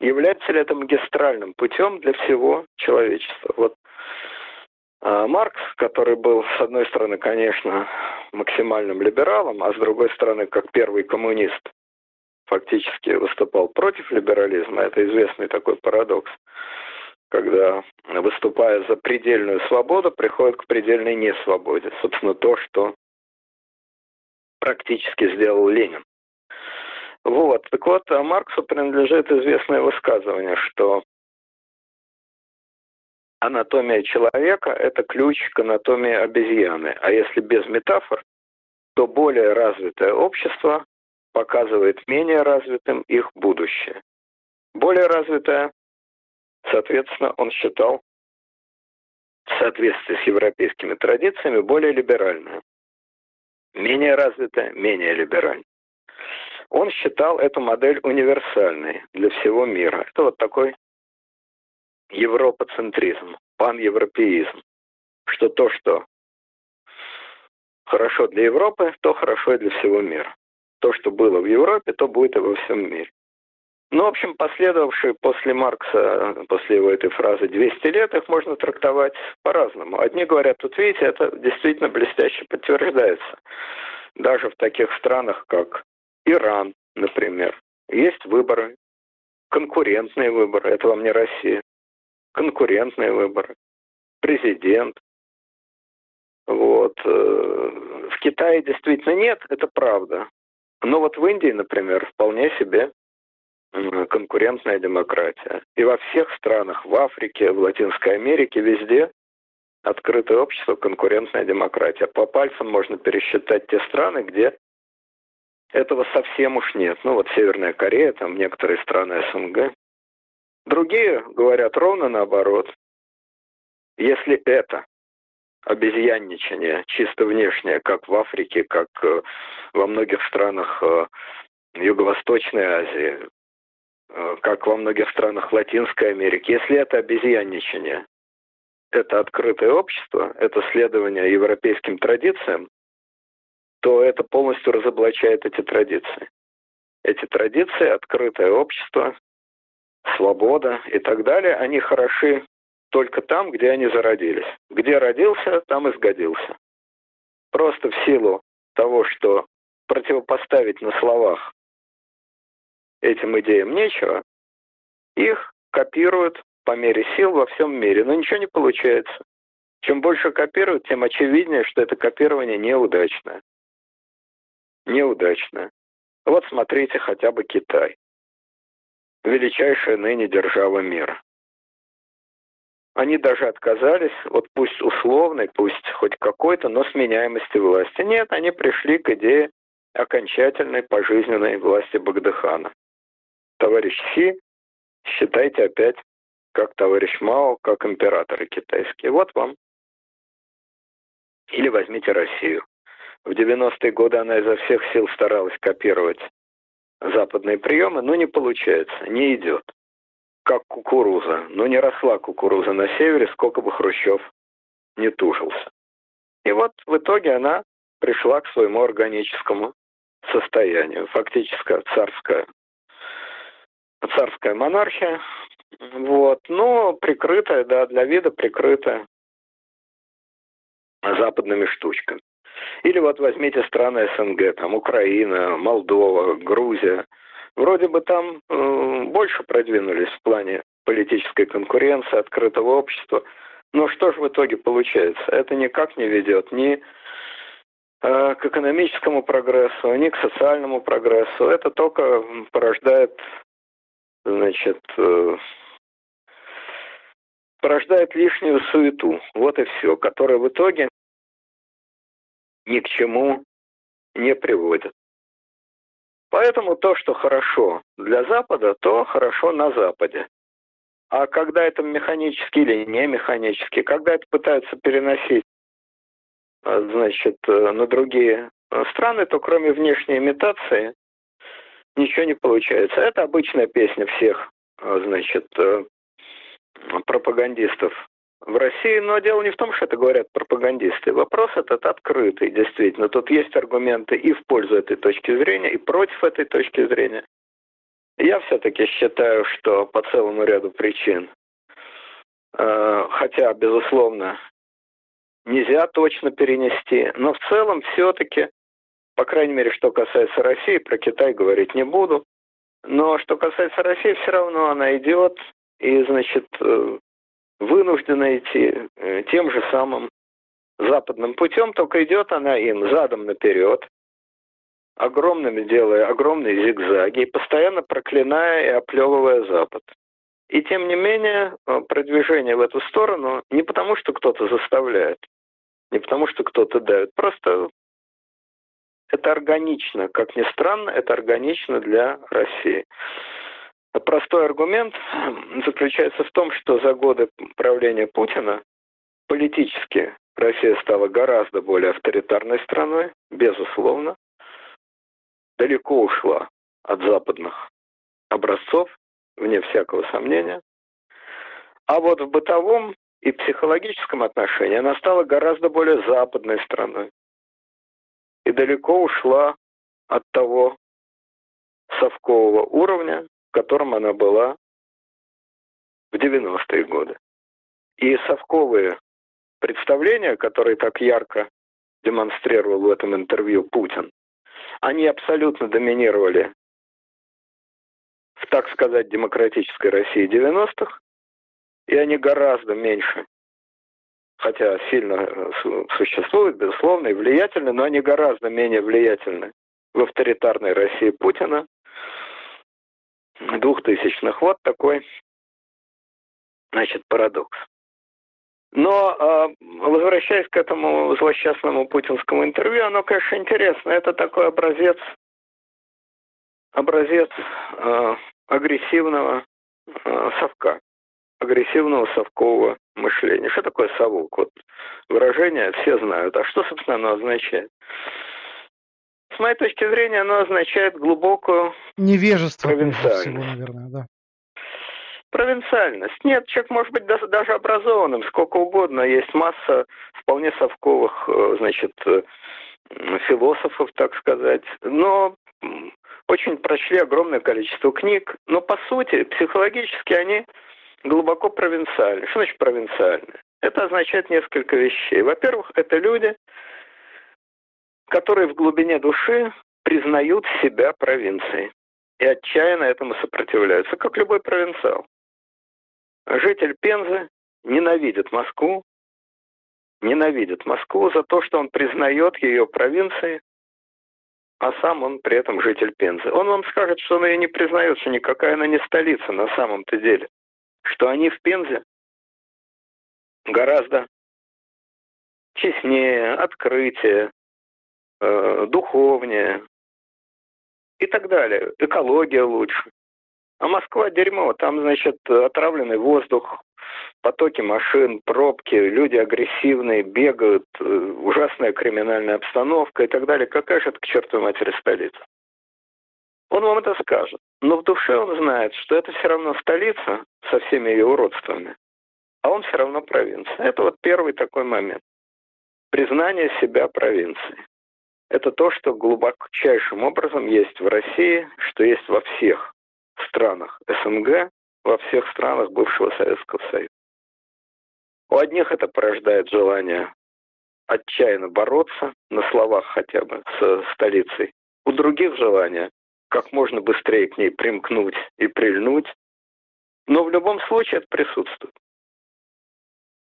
Является ли это магистральным путем для всего человечества? Вот а, Маркс, который был, с одной стороны, конечно, максимальным либералом, а с другой стороны, как первый коммунист, фактически выступал против либерализма. Это известный такой парадокс когда, выступая за предельную свободу, приходит к предельной несвободе. Собственно, то, что практически сделал Ленин. Вот. Так вот, а Марксу принадлежит известное высказывание, что анатомия человека – это ключ к анатомии обезьяны. А если без метафор, то более развитое общество показывает менее развитым их будущее. Более развитое Соответственно, он считал в соответствии с европейскими традициями более либеральное. Менее развитое, менее либеральное. Он считал эту модель универсальной для всего мира. Это вот такой европоцентризм, паневропеизм. Что то, что хорошо для Европы, то хорошо и для всего мира. То, что было в Европе, то будет и во всем мире. Ну, в общем, последовавшие после Маркса, после его этой фразы 200 лет, их можно трактовать по-разному. Одни говорят, тут видите, это действительно блестяще подтверждается. Даже в таких странах, как Иран, например, есть выборы, конкурентные выборы, это вам не Россия, конкурентные выборы, президент. Вот. Э, в Китае действительно нет, это правда. Но вот в Индии, например, вполне себе конкурентная демократия. И во всех странах, в Африке, в Латинской Америке, везде открытое общество, конкурентная демократия. По пальцам можно пересчитать те страны, где этого совсем уж нет. Ну вот Северная Корея, там некоторые страны СНГ. Другие говорят ровно наоборот. Если это обезьянничание чисто внешнее, как в Африке, как э, во многих странах э, Юго-Восточной Азии, как во многих странах Латинской Америки, если это обезьянничание, это открытое общество, это следование европейским традициям, то это полностью разоблачает эти традиции. Эти традиции, открытое общество, свобода и так далее, они хороши только там, где они зародились. Где родился, там и сгодился. Просто в силу того, что противопоставить на словах этим идеям нечего, их копируют по мере сил во всем мире, но ничего не получается. Чем больше копируют, тем очевиднее, что это копирование неудачное. Неудачное. Вот смотрите хотя бы Китай. Величайшая ныне держава мира. Они даже отказались, вот пусть условной, пусть хоть какой-то, но сменяемости власти. Нет, они пришли к идее окончательной пожизненной власти Багдыхана товарищ Си, считайте опять как товарищ Мао, как императоры китайские. Вот вам. Или возьмите Россию. В 90-е годы она изо всех сил старалась копировать западные приемы, но не получается, не идет. Как кукуруза. Но не росла кукуруза на севере, сколько бы Хрущев не тужился. И вот в итоге она пришла к своему органическому состоянию. Фактически царская, царская монархия, вот, но прикрытая, да, для вида прикрытая западными штучками. Или вот возьмите страны СНГ, там Украина, Молдова, Грузия. Вроде бы там э, больше продвинулись в плане политической конкуренции, открытого общества. Но что же в итоге получается? Это никак не ведет ни э, к экономическому прогрессу, ни к социальному прогрессу. Это только порождает, значит, э, порождает лишнюю суету. Вот и все, которая в итоге ни к чему не приводит. Поэтому то, что хорошо для Запада, то хорошо на Западе. А когда это механически или не механически, когда это пытаются переносить а, значит, э, на другие э, страны, то кроме внешней имитации ничего не получается. Это обычная песня всех, э, значит, пропагандистов в России, но дело не в том, что это говорят пропагандисты. Вопрос этот открытый, действительно. Тут есть аргументы и в пользу этой точки зрения, и против этой точки зрения. Я все-таки считаю, что по целому ряду причин, э, хотя, безусловно, нельзя точно перенести, но в целом все-таки, по крайней мере, что касается России, про Китай говорить не буду, но что касается России, все равно она идет, и, значит, э, вынуждена идти э, тем же самым западным путем, только идет она им задом наперед, огромными делая огромные зигзаги и постоянно проклиная и оплевывая Запад. И тем не менее, э, продвижение в эту сторону не потому, что кто-то заставляет, не потому, что кто-то давит, просто это органично, как ни странно, это органично для России. Простой аргумент заключается в том, что за годы правления Путина политически Россия стала гораздо более авторитарной страной, безусловно, далеко ушла от западных образцов, вне всякого сомнения. А вот в бытовом и психологическом отношении она стала гораздо более западной страной. И далеко ушла от того совкового уровня, котором она была в 90-е годы. И совковые представления, которые так ярко демонстрировал в этом интервью Путин, они абсолютно доминировали в, так сказать, демократической России 90-х, и они гораздо меньше, хотя сильно э, существуют, безусловно, и влиятельны, но они гораздо менее влиятельны в авторитарной России Путина, двухтысячных. Вот такой, значит, парадокс. Но а, возвращаясь к этому злосчастному путинскому интервью, оно, конечно, интересно. Это такой образец, образец э, агрессивного э, совка, агрессивного совкового мышления. Что такое совок? Вот выражение все знают. А что, собственно, оно означает? С моей точки зрения, оно означает глубокую невежество, провинциальность. Всего, наверное, да. Провинциальность. Нет, человек может быть даже образованным, сколько угодно. Есть масса вполне совковых, э, значит, э, философов, так сказать. Но очень прочли огромное количество книг. Но по сути, психологически они глубоко провинциальны. Что значит провинциальны? Это означает несколько вещей. Во-первых, это люди, которые в глубине души признают себя провинцией и отчаянно этому сопротивляются, как любой провинциал. Житель Пензы ненавидит Москву, ненавидит Москву за то, что он признает ее провинцией, а сам он при этом житель Пензы. Он вам скажет, что он ее не признает, что никакая она не столица на самом-то деле, что они в Пензе гораздо честнее, открытие, э, духовнее и так далее. Экология лучше. А Москва дерьмо. Там, значит, отравленный воздух, потоки машин, пробки, люди агрессивные, бегают, э, ужасная криминальная обстановка и так далее. Какая же это к чертовой матери столица? Он вам это скажет. Но в душе он знает, что это все равно столица со всеми ее уродствами. а он все равно провинция. Это вот первый такой момент. Признание себя провинцией. Это то, что глубочайшим образом есть в России, что есть во всех странах СНГ, во всех странах бывшего Советского Союза. У одних это порождает желание отчаянно бороться, на словах хотя бы, с столицей. У других желание как можно быстрее к ней примкнуть и прильнуть. Но в любом случае это присутствует.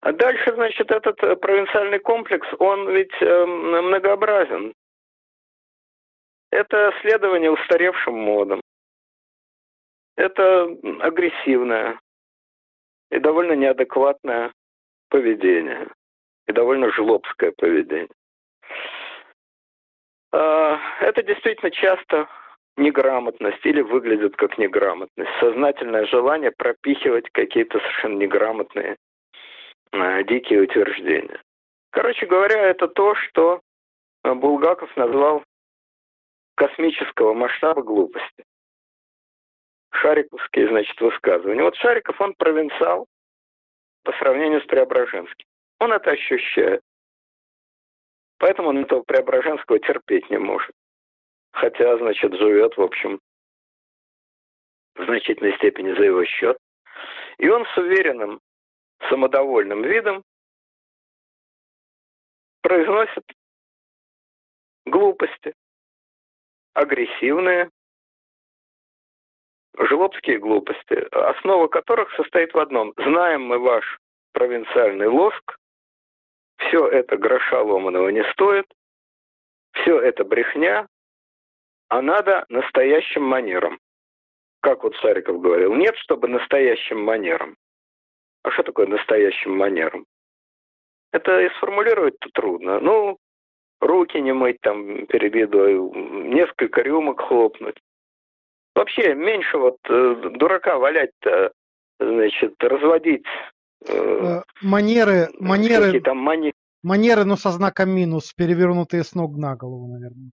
А дальше, значит, этот э, провинциальный комплекс, он ведь э, многообразен. Это следование устаревшим модам. Это агрессивное и довольно неадекватное поведение. И довольно жлобское поведение. А, это действительно часто неграмотность или выглядит как неграмотность. Сознательное желание пропихивать какие-то совершенно неграмотные э, дикие утверждения. Короче говоря, это то, что Булгаков назвал космического масштаба глупости. Шариковские, значит, высказывания. Вот Шариков, он провинциал по сравнению с Преображенским. Он это ощущает. Поэтому он этого Преображенского терпеть не может хотя, значит, живет, в общем, в значительной степени за его счет. И он с уверенным, самодовольным видом произносит глупости, агрессивные, жлобские глупости, основа которых состоит в одном. Знаем мы ваш провинциальный лоск, все это гроша ломаного не стоит, все это брехня, а надо настоящим манером. Как вот Сариков говорил, нет, чтобы настоящим манером. А что такое настоящим манером? Это и сформулировать-то трудно. Ну, руки не мыть там перед едой, несколько рюмок хлопнуть. Вообще, меньше вот э, дурака валять-то, значит, разводить. Э, э манеры, манеры, там мани... манеры, но со знаком минус, перевернутые с ног на голову, наверное.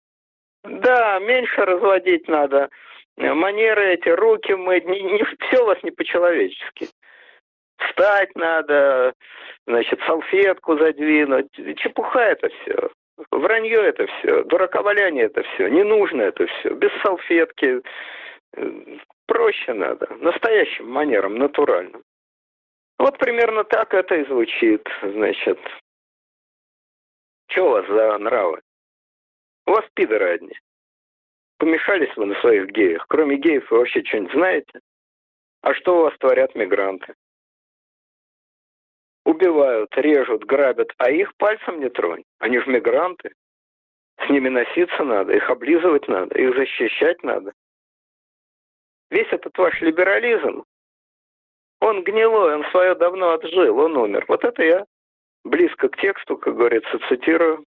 Да, меньше разводить надо. Манеры эти, руки мыть, не, не, все у вас не по-человечески. Встать надо, значит, салфетку задвинуть. Чепуха это все. Вранье это все. Дураковаляние это все. Не нужно это все. Без салфетки. Проще надо. Настоящим манером, натуральным. Вот примерно так это и звучит. Значит, что у вас за нравы? У вас пидоры одни. Помешались вы на своих геях. Кроме геев вы вообще что-нибудь знаете? А что у вас творят мигранты? Убивают, режут, грабят, а их пальцем не тронь. Они же мигранты. С ними носиться надо, их облизывать надо, их защищать надо. Весь этот ваш либерализм, он гнилой, он свое давно отжил, он умер. Вот это я близко к тексту, как говорится, цитирую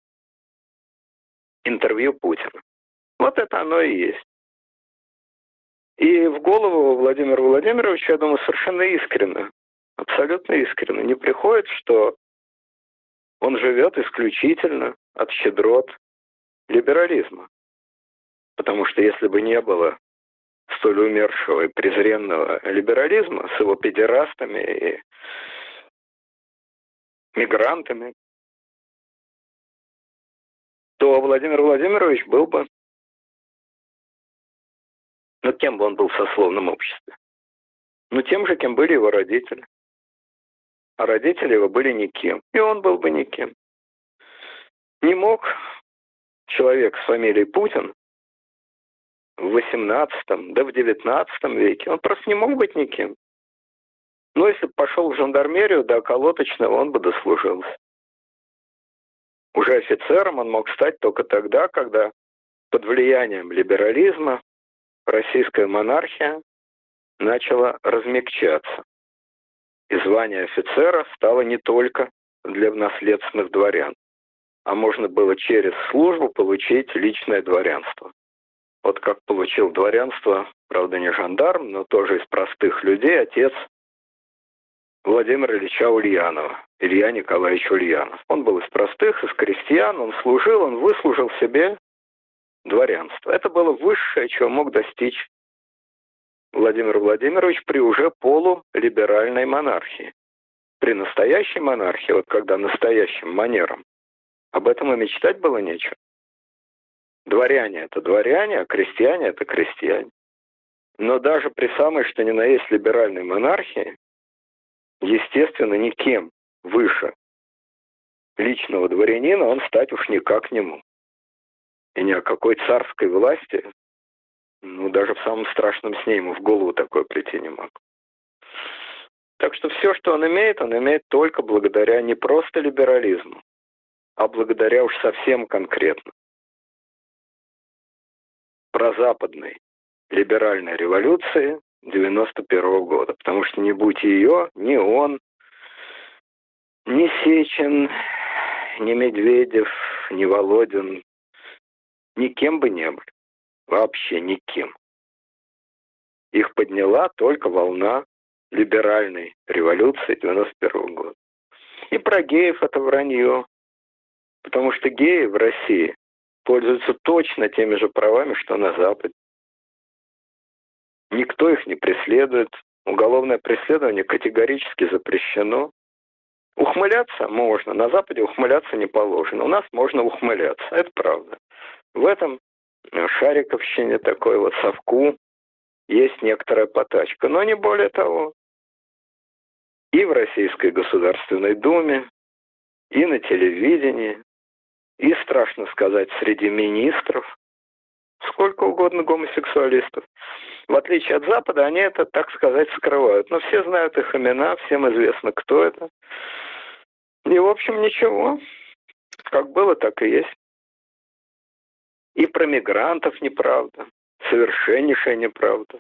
интервью Путина. Вот это оно и есть. И в голову Владимиру Владимировичу, я думаю, совершенно искренне, абсолютно искренне не приходит, что он живет исключительно от щедрот либерализма. Потому что если бы не было столь умершего и презренного либерализма с его педерастами и мигрантами, то Владимир Владимирович был бы, ну, кем бы он был в сословном обществе? Ну, тем же, кем были его родители. А родители его были никем. И он был бы никем. Не мог человек с фамилией Путин в 18 да в 19 веке, он просто не мог быть никем. Но если бы пошел в жандармерию до околоточного, он бы дослужился. Уже офицером он мог стать только тогда, когда под влиянием либерализма российская монархия начала размягчаться. И звание офицера стало не только для наследственных дворян, а можно было через службу получить личное дворянство. Вот как получил дворянство, правда не жандарм, но тоже из простых людей, отец Владимира Ильича Ульянова, Илья Николаевич Ульянов. Он был из простых, из крестьян, он служил, он выслужил себе дворянство. Это было высшее, чего мог достичь Владимир Владимирович при уже полулиберальной монархии. При настоящей монархии, вот когда настоящим манером, об этом и мечтать было нечего. Дворяне – это дворяне, а крестьяне – это крестьяне. Но даже при самой, что ни на есть либеральной монархии, естественно, никем выше личного дворянина он стать уж никак не мог. И ни о какой царской власти, ну, даже в самом страшном сне ему в голову такое прийти не мог. Так что все, что он имеет, он имеет только благодаря не просто либерализму, а благодаря уж совсем конкретно прозападной либеральной революции 91 -го года. Потому что не будь ее, ни он, ни Сечин, ни Медведев, ни Володин, никем бы не были. Вообще никем. Их подняла только волна либеральной революции 91 -го года. И про геев это вранье. Потому что геи в России пользуются точно теми же правами, что на Западе. Никто их не преследует. Уголовное преследование категорически запрещено. Ухмыляться можно. На Западе ухмыляться не положено. У нас можно ухмыляться. Это правда. В этом шариковщине такой вот совку есть некоторая потачка. Но не более того. И в Российской Государственной Думе, и на телевидении, и, страшно сказать, среди министров, сколько угодно гомосексуалистов. В отличие от Запада, они это, так сказать, скрывают. Но все знают их имена, всем известно, кто это. И, в общем, ничего. Как было, так и есть. И про мигрантов неправда. Совершеннейшая неправда.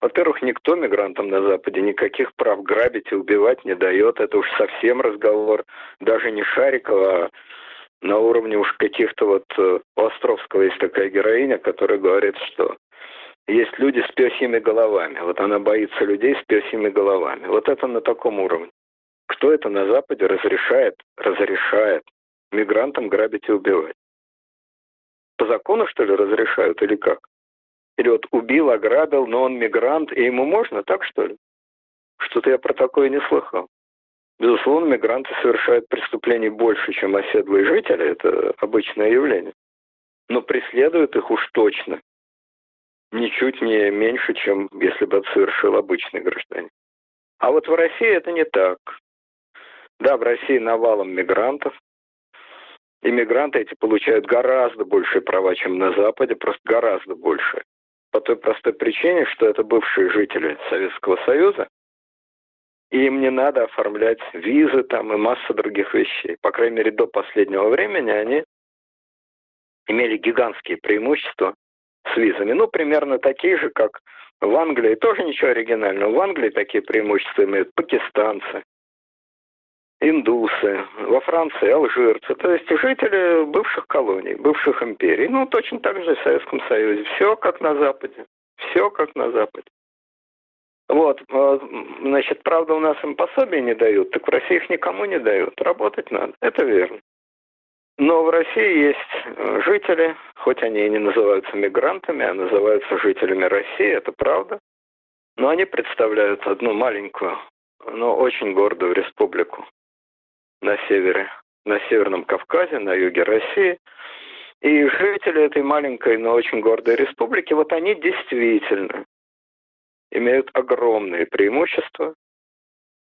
Во-первых, никто мигрантам на Западе никаких прав грабить и убивать не дает. Это уж совсем разговор даже не Шарикова, а на уровне уж каких-то вот э, у Островского есть такая героиня, которая говорит, что есть люди с пёсьими головами. Вот она боится людей с пёсьими головами. Вот это на таком уровне. Кто это на Западе разрешает, разрешает мигрантам грабить и убивать? По закону, что ли, разрешают или как? Или вот убил, ограбил, но он мигрант, и ему можно, так что ли? Что-то я про такое не слыхал. Безусловно, мигранты совершают преступлений больше, чем оседлые жители, это обычное явление. Но преследуют их уж точно. Ничуть не меньше, чем если бы это совершил обычный гражданин. А вот в России это не так. Да, в России навалом мигрантов. Иммигранты эти получают гораздо большие права, чем на Западе, просто гораздо больше. По той простой причине, что это бывшие жители Советского Союза, и им не надо оформлять визы там и масса других вещей. По крайней мере, до последнего времени они имели гигантские преимущества визами. Ну, примерно такие же, как в Англии. Тоже ничего оригинального. В Англии такие преимущества имеют пакистанцы, индусы, во Франции алжирцы, то есть жители бывших колоний, бывших империй. Ну, точно так же и в Советском Союзе. Все как на Западе. Все как на Западе. Вот, э, значит, правда, у нас им пособия не дают, так в России их никому не дают. Работать надо, это верно. Но в России есть э, жители, хоть они и не называются мигрантами, а называются жителями России, это правда. Но они представляют одну маленькую, но очень гордую республику на севере, на Северном Кавказе, на юге России. И жители этой маленькой, но очень гордой республики, вот они действительно имеют огромные преимущества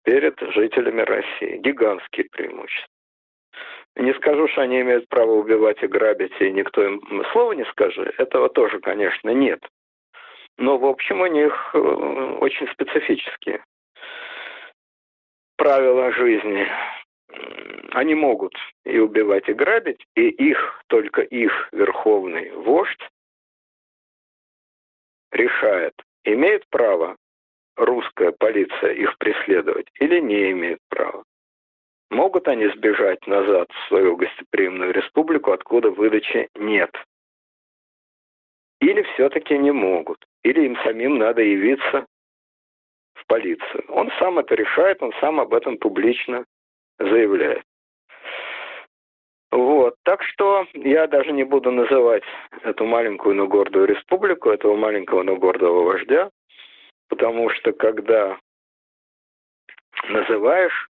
перед жителями России. Гигантские преимущества. Не скажу, что они имеют право убивать и грабить, и никто им слова не скажет. Этого тоже, конечно, нет. Но, в общем, у них э, очень специфические правила жизни. Они могут и убивать, и грабить, и их, только их верховный вождь решает, Имеет право русская полиция их преследовать или не имеет права? Могут они сбежать назад в свою гостеприимную республику, откуда выдачи нет? Или все-таки не могут? Или им самим надо явиться в полицию? Он сам это решает, он сам об этом публично заявляет. Вот, так что я даже не буду называть эту маленькую, но гордую республику, этого маленького, но гордого вождя, потому что когда называешь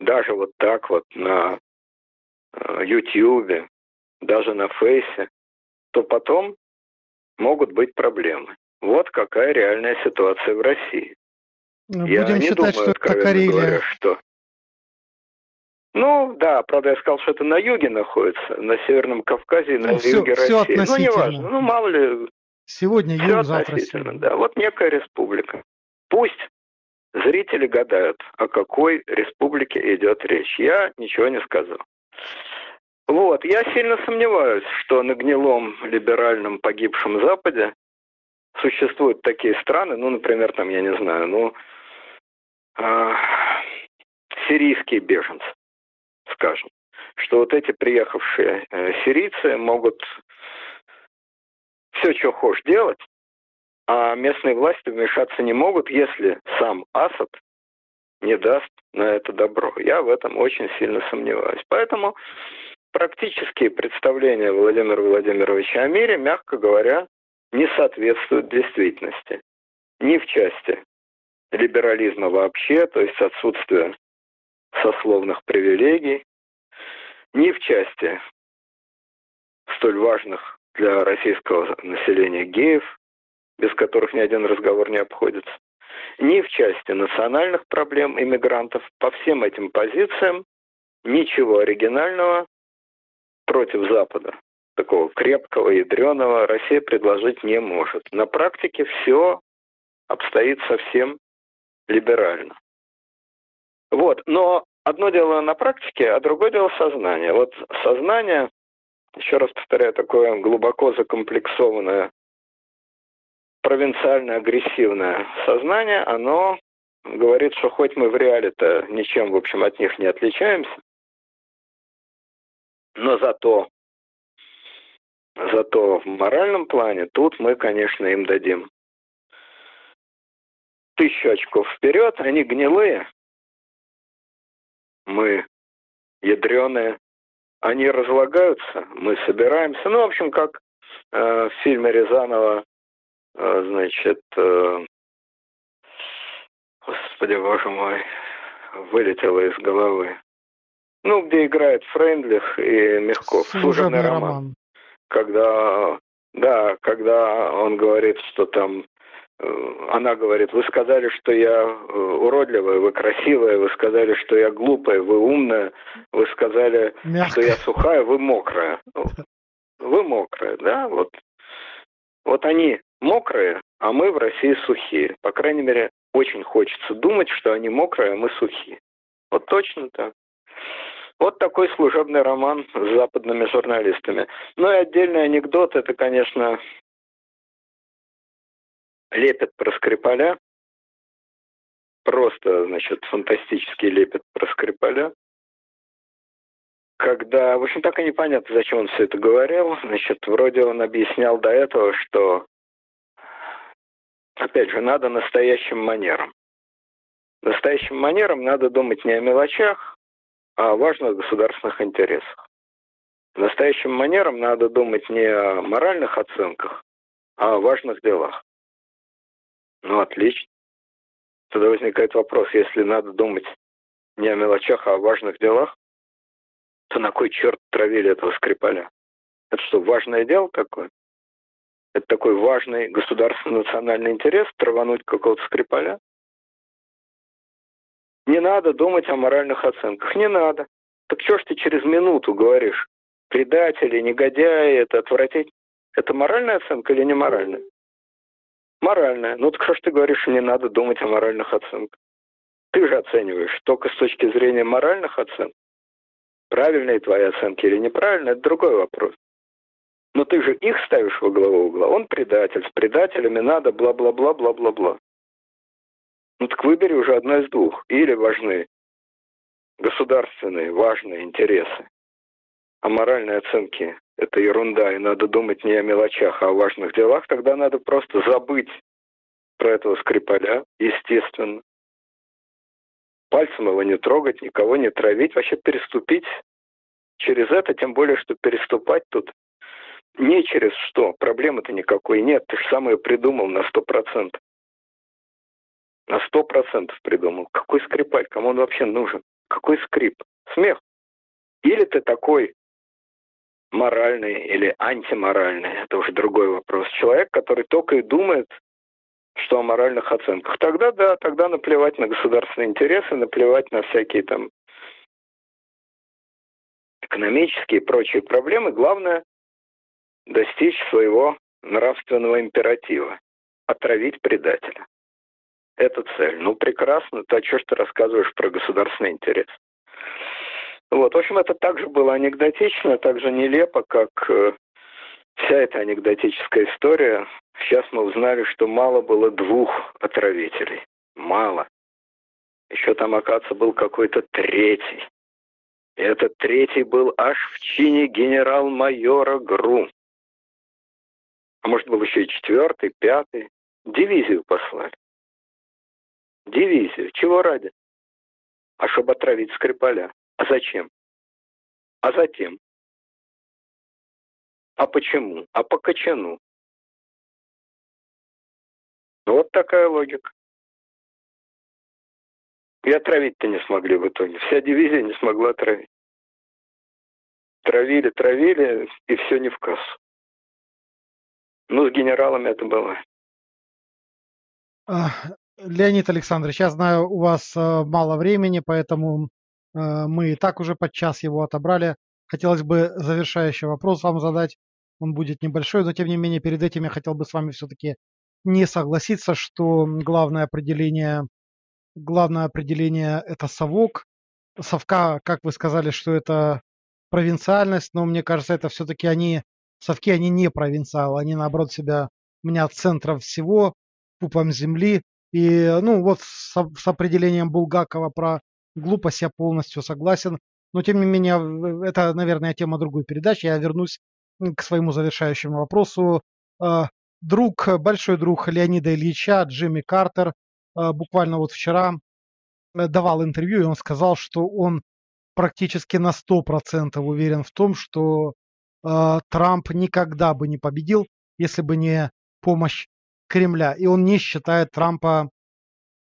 даже вот так вот на Ютьюбе, даже на Фейсе, то потом могут быть проблемы. Вот какая реальная ситуация в России. Ну, будем Я считать, думаю, что это Карелия. Говоря, что... Ну, да, правда, я сказал, что это на юге находится, на Северном Кавказе и на ну, юге все, России. Все ну, неважно, ну, мало ли. Сегодня юг, завтра север. Да, вот некая республика. Пусть зрители гадают, о какой республике идет речь. Я ничего не сказал. Вот, я сильно сомневаюсь, что на гнилом либеральном погибшем Западе существуют такие страны, ну, например, там, я не знаю, ну, э, сирийские беженцы, скажем, что вот эти приехавшие э, сирийцы могут все, что хочешь делать, а местные власти вмешаться не могут, если сам Асад не даст на это добро. Я в этом очень сильно сомневаюсь. Поэтому практические представления Владимира Владимировича о мире, мягко говоря, не соответствуют действительности. Ни в части либерализма вообще, то есть отсутствия сословных привилегий, ни в части столь важных для российского населения геев, без которых ни один разговор не обходится, ни в части национальных проблем иммигрантов. По всем этим позициям ничего оригинального против Запада, такого крепкого, ядреного, Россия предложить не может. На практике все обстоит совсем либерально. Вот, но одно дело на практике, а другое дело сознание. Вот сознание, еще раз повторяю, такое глубоко закомплексованное, провинциально-агрессивное сознание, оно говорит, что хоть мы в реале-то ничем, в общем, от них не отличаемся, но зато, зато в моральном плане тут мы, конечно, им дадим тысячу очков вперед. Они гнилые, мы ядреные. Они разлагаются, мы собираемся. Ну, в общем, как э, в фильме Рязанова, значит, э, господи, боже мой, вылетело из головы. Ну, где играет Фрейндлих и Мягков. Служебный, роман. роман. Когда, да, когда он говорит, что там э, она говорит, вы сказали, что я э, уродливая, вы красивая, вы сказали, что я глупая, вы умная, вы сказали, Мягко. что я сухая, вы мокрая. *laughs* Вы мокрая, да, вот. Вот они мокрые, а мы в России сухие. По крайней мере, очень хочется думать, что они мокрые, а мы сухие. Вот точно так. Вот такой служебный роман с западными журналистами. Ну и отдельный анекдот, это, конечно, лепет про Скрипаля. Просто, значит, фантастический лепет про Скрипаля. Когда, в общем, так и непонятно, зачем он все это говорил. Значит, вроде он объяснял до этого, что, опять же, надо настоящим манерам. Настоящим манерам надо думать не о мелочах, о важных государственных интересах. Настоящим манерам надо думать не о моральных оценках, а о важных делах. Ну, отлично. Тогда возникает вопрос, если надо думать не о мелочах, а о важных делах, то на кой черт травили этого Скрипаля? Это что, важное дело такое? Это такой важный государственный национальный интерес травануть какого-то Скрипаля? Не надо думать о моральных оценках. Не надо. Так что ж ты через минуту говоришь? Предатели, негодяи, это отвратить. Это моральная оценка или не моральная? Моральная. Ну так что ж ты говоришь, не надо думать о моральных оценках? Ты же оцениваешь только с точки зрения моральных оценок. Правильные твои оценки или неправильные, это другой вопрос. Но ты же их ставишь во главу угла. Он предатель. С предателями надо бла-бла-бла-бла-бла-бла. Ну так выбери уже одно из двух. Или важны государственные важные интересы, а моральные оценки – это ерунда, и надо думать не о мелочах, а о важных делах, тогда надо просто забыть про этого Скрипаля, естественно. Пальцем его не трогать, никого не травить, вообще переступить через это, тем более, что переступать тут не через что, проблемы-то никакой нет, ты же сам ее придумал на сто процентов. На сто процентов придумал. Какой скрипаль? Кому он вообще нужен? Какой скрип? Смех. Или ты такой моральный или антиморальный, это уже другой вопрос. Человек, который только и думает, что о моральных оценках. Тогда да, тогда наплевать на государственные интересы, наплевать на всякие там экономические и прочие проблемы. Главное достичь своего нравственного императива. Отравить предателя. Это цель. Ну, прекрасно. То, что ты рассказываешь про государственный интерес. Вот, в общем, это также было анекдотично, так же нелепо, как э, вся эта анекдотическая история. Сейчас мы узнали, что мало было двух отравителей. Мало. Еще там, оказывается, был какой-то третий. И этот третий был аж в чине генерал-майора ГРУ. А может, был еще и четвертый, пятый. Дивизию послали. Дивизию. Чего ради? А чтобы отравить Скрипаля. А зачем? А затем? А почему? А по качану? Вот такая логика. И отравить-то не смогли в итоге. Вся дивизия не смогла отравить. Травили, травили, и все не в кассу. Ну, с генералами это было. Леонид Александрович, я знаю, у вас э, мало времени, поэтому Э, мы и так уже под час его отобрали. Хотелось бы завершающий вопрос вам задать. Он будет небольшой, но тем не менее перед этим я хотел бы с вами все-таки не согласиться, что главное определение, главное определение это совок. Совка, как вы сказали, что это провинциальность, но мне кажется, это все-таки они, совки, они не провинциалы, они наоборот себя мнят центром всего, пупом земли. И, ну, вот с, с определением Булгакова про глупость, я полностью согласен. Но, тем не менее, это, наверное, тема другой передачи. Я вернусь к своему завершающему вопросу. А, друг, большой друг Леонида Ильича, Джимми Картер, а, буквально вот вчера э, давал интервью, и он сказал, что он практически на 100% уверен в том, что Трамп никогда бы не победил, если бы не помощь Кремля. И он не считает Трампа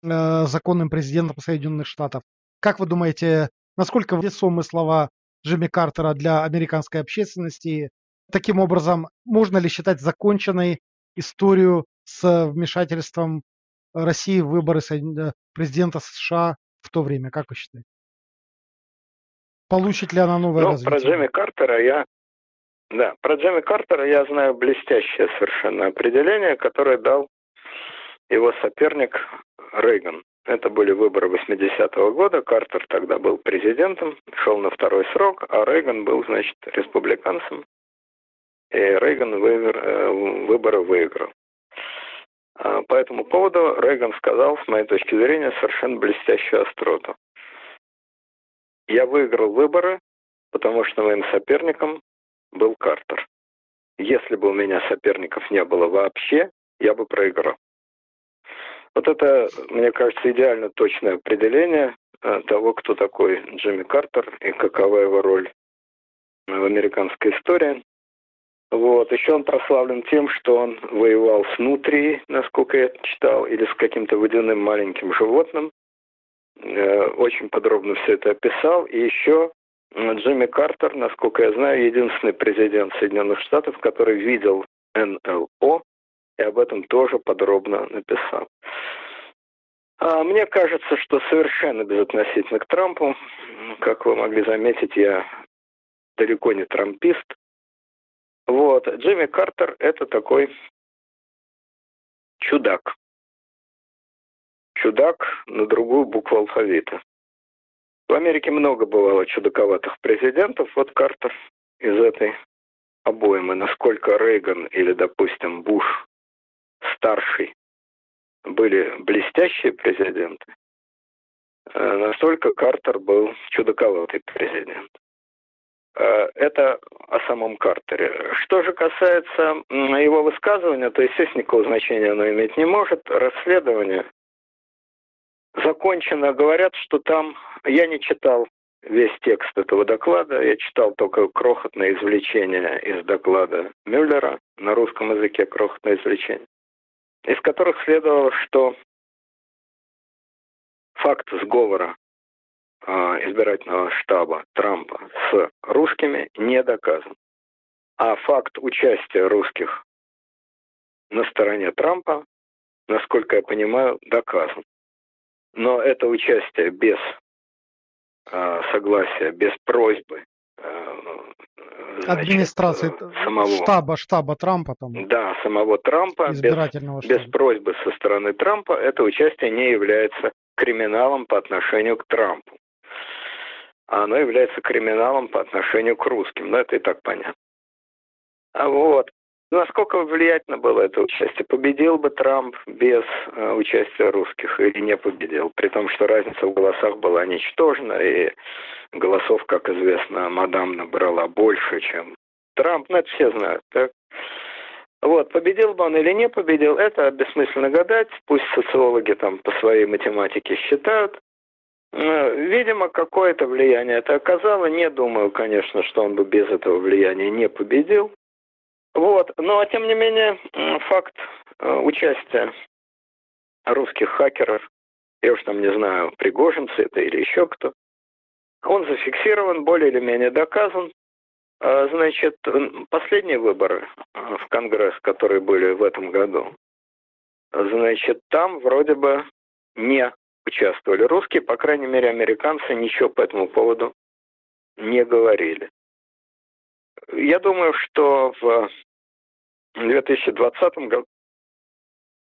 э, законным президентом Соединенных Штатов. Как вы думаете, насколько весомы слова Джимми Картера для американской общественности? Таким образом, можно ли считать законченной историю с вмешательством России в выборы э, президента США в то время? Как вы считаете? Получит ли она новое ну, развитие? Про Джимми Картера я да, про Джимми Картера я знаю блестящее совершенно определение, которое дал его соперник Рейган. Это были выборы 80-го года. Картер тогда был президентом, шел на второй срок, а Рейган был, значит, республиканцем. И Рейган выбор, э, выборы выиграл. А по этому поводу Рейган сказал, с моей точки зрения, совершенно блестящую остроту. Я выиграл выборы, потому что моим соперником был Картер. Если бы у меня соперников не было вообще, я бы проиграл. Вот это, мне кажется, идеально точное определение э, того, кто такой Джимми Картер и какова его роль в американской истории. Вот. Еще он прославлен тем, что он воевал с нутрией, насколько я читал, или с каким-то водяным маленьким животным. Э, очень подробно все это описал. И еще Джимми Картер, насколько я знаю, единственный президент Соединенных Штатов, который видел НЛО и об этом тоже подробно написал. А мне кажется, что совершенно безотносительно к Трампу, как вы могли заметить, я далеко не трампист. Вот, Джимми Картер – это такой чудак. Чудак на другую букву алфавита. В Америке много бывало чудаковатых президентов. Вот Картер из этой обоймы. Насколько Рейган или, допустим, Буш старший были блестящие президенты, э, настолько Картер был чудаковатый президент. Э, это о самом Картере. Что же касается его высказывания, то, естественно, никакого значения оно иметь не может. Расследование закончено. Говорят, что там... Я не читал весь текст этого доклада. Я читал только крохотное извлечение из доклада Мюллера на русском языке, крохотное извлечение из которых следовало, что факт сговора э, избирательного штаба Трампа с русскими не доказан. А факт участия русских на стороне Трампа, насколько я понимаю, доказан. Но это участие без э, согласия, без просьбы значит, администрации самого штаба штаба Трампа там. Да, самого Трампа избирательного без, без просьбы со стороны Трампа это участие не является криминалом по отношению к Трампу. А оно является криминалом по отношению к русским. Но это и так понятно. А вот. Насколько влиятельно было это участие? Победил бы Трамп без э, участия русских или не победил? При том, что разница в голосах была ничтожна, и голосов, как известно, мадам набрала больше, чем Трамп. Ну, это все знают, так? Вот, победил бы он или не победил, это бессмысленно гадать. Пусть социологи там по своей математике считают. Э, видимо, какое-то влияние это оказало. Не думаю, конечно, что он бы без этого влияния не победил. Вот. Но, тем не менее, факт э, участия русских хакеров, я уж там не знаю, пригожинцы это или еще кто, он зафиксирован, более или менее доказан. А, значит, последние выборы э, в Конгресс, которые были в этом году, значит, там вроде бы не участвовали русские, по крайней мере, американцы ничего по этому поводу не говорили. Я думаю, что в в 2020 году,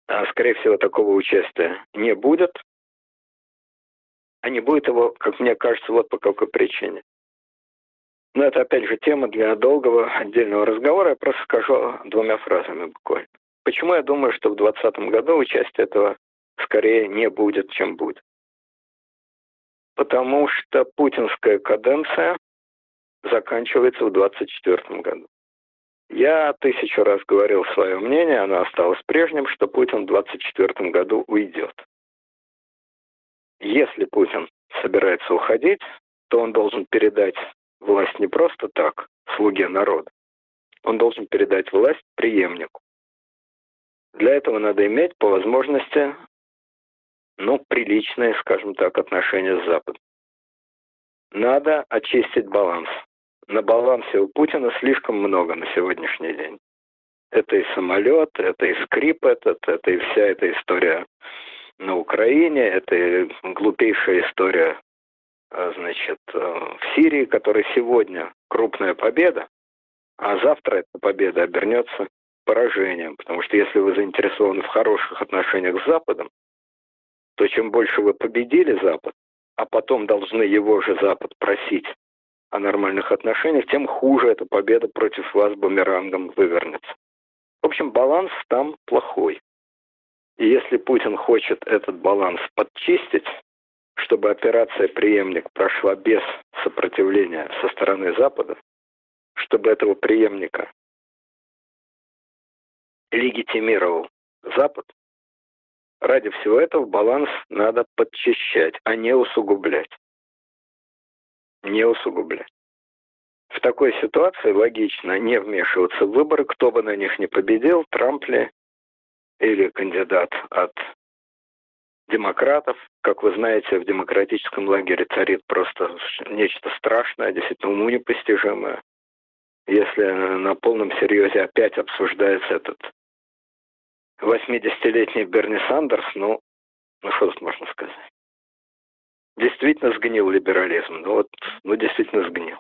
а, скорее всего, такого участия не будет. А не будет его, как мне кажется, вот по какой причине. Но это, опять же, тема для долгого отдельного разговора. Я просто скажу двумя фразами буквально. Почему я думаю, что в 2020 году участия этого скорее не будет, чем будет? Потому что путинская каденция заканчивается в 2024 году. Я тысячу раз говорил свое мнение, оно осталось прежним, что Путин в 2024 году уйдет. Если Путин собирается уходить, то он должен передать власть не просто так, слуге народа. Он должен передать власть преемнику. Для этого надо иметь по возможности, ну, приличные, скажем так, отношения с Западом. Надо очистить баланс на балансе у Путина слишком много на сегодняшний день. Это и самолет, это и скрип этот, это и вся эта история на Украине, это и глупейшая история, а, значит, э, в Сирии, которая сегодня крупная победа, а завтра эта победа обернется поражением. Потому что если вы заинтересованы в хороших отношениях с Западом, то чем больше вы победили Запад, а потом должны его же Запад просить о нормальных отношениях, тем хуже эта победа против вас бумерангом вывернется. В общем, баланс там плохой. И если Путин хочет этот баланс подчистить, чтобы операция «Преемник» прошла без сопротивления со стороны Запада, чтобы этого преемника легитимировал Запад, ради всего этого баланс надо подчищать, а не усугублять не усугублять. В такой ситуации логично не вмешиваться в выборы, кто бы на них не победил, Трамп ли или кандидат от демократов. Как вы знаете, в демократическом лагере царит просто нечто страшное, действительно уму непостижимое. Если на полном серьезе опять обсуждается этот 80-летний Берни Сандерс, ну, ну что тут можно сказать? Действительно сгнил либерализм. Ну вот, ну действительно сгнил.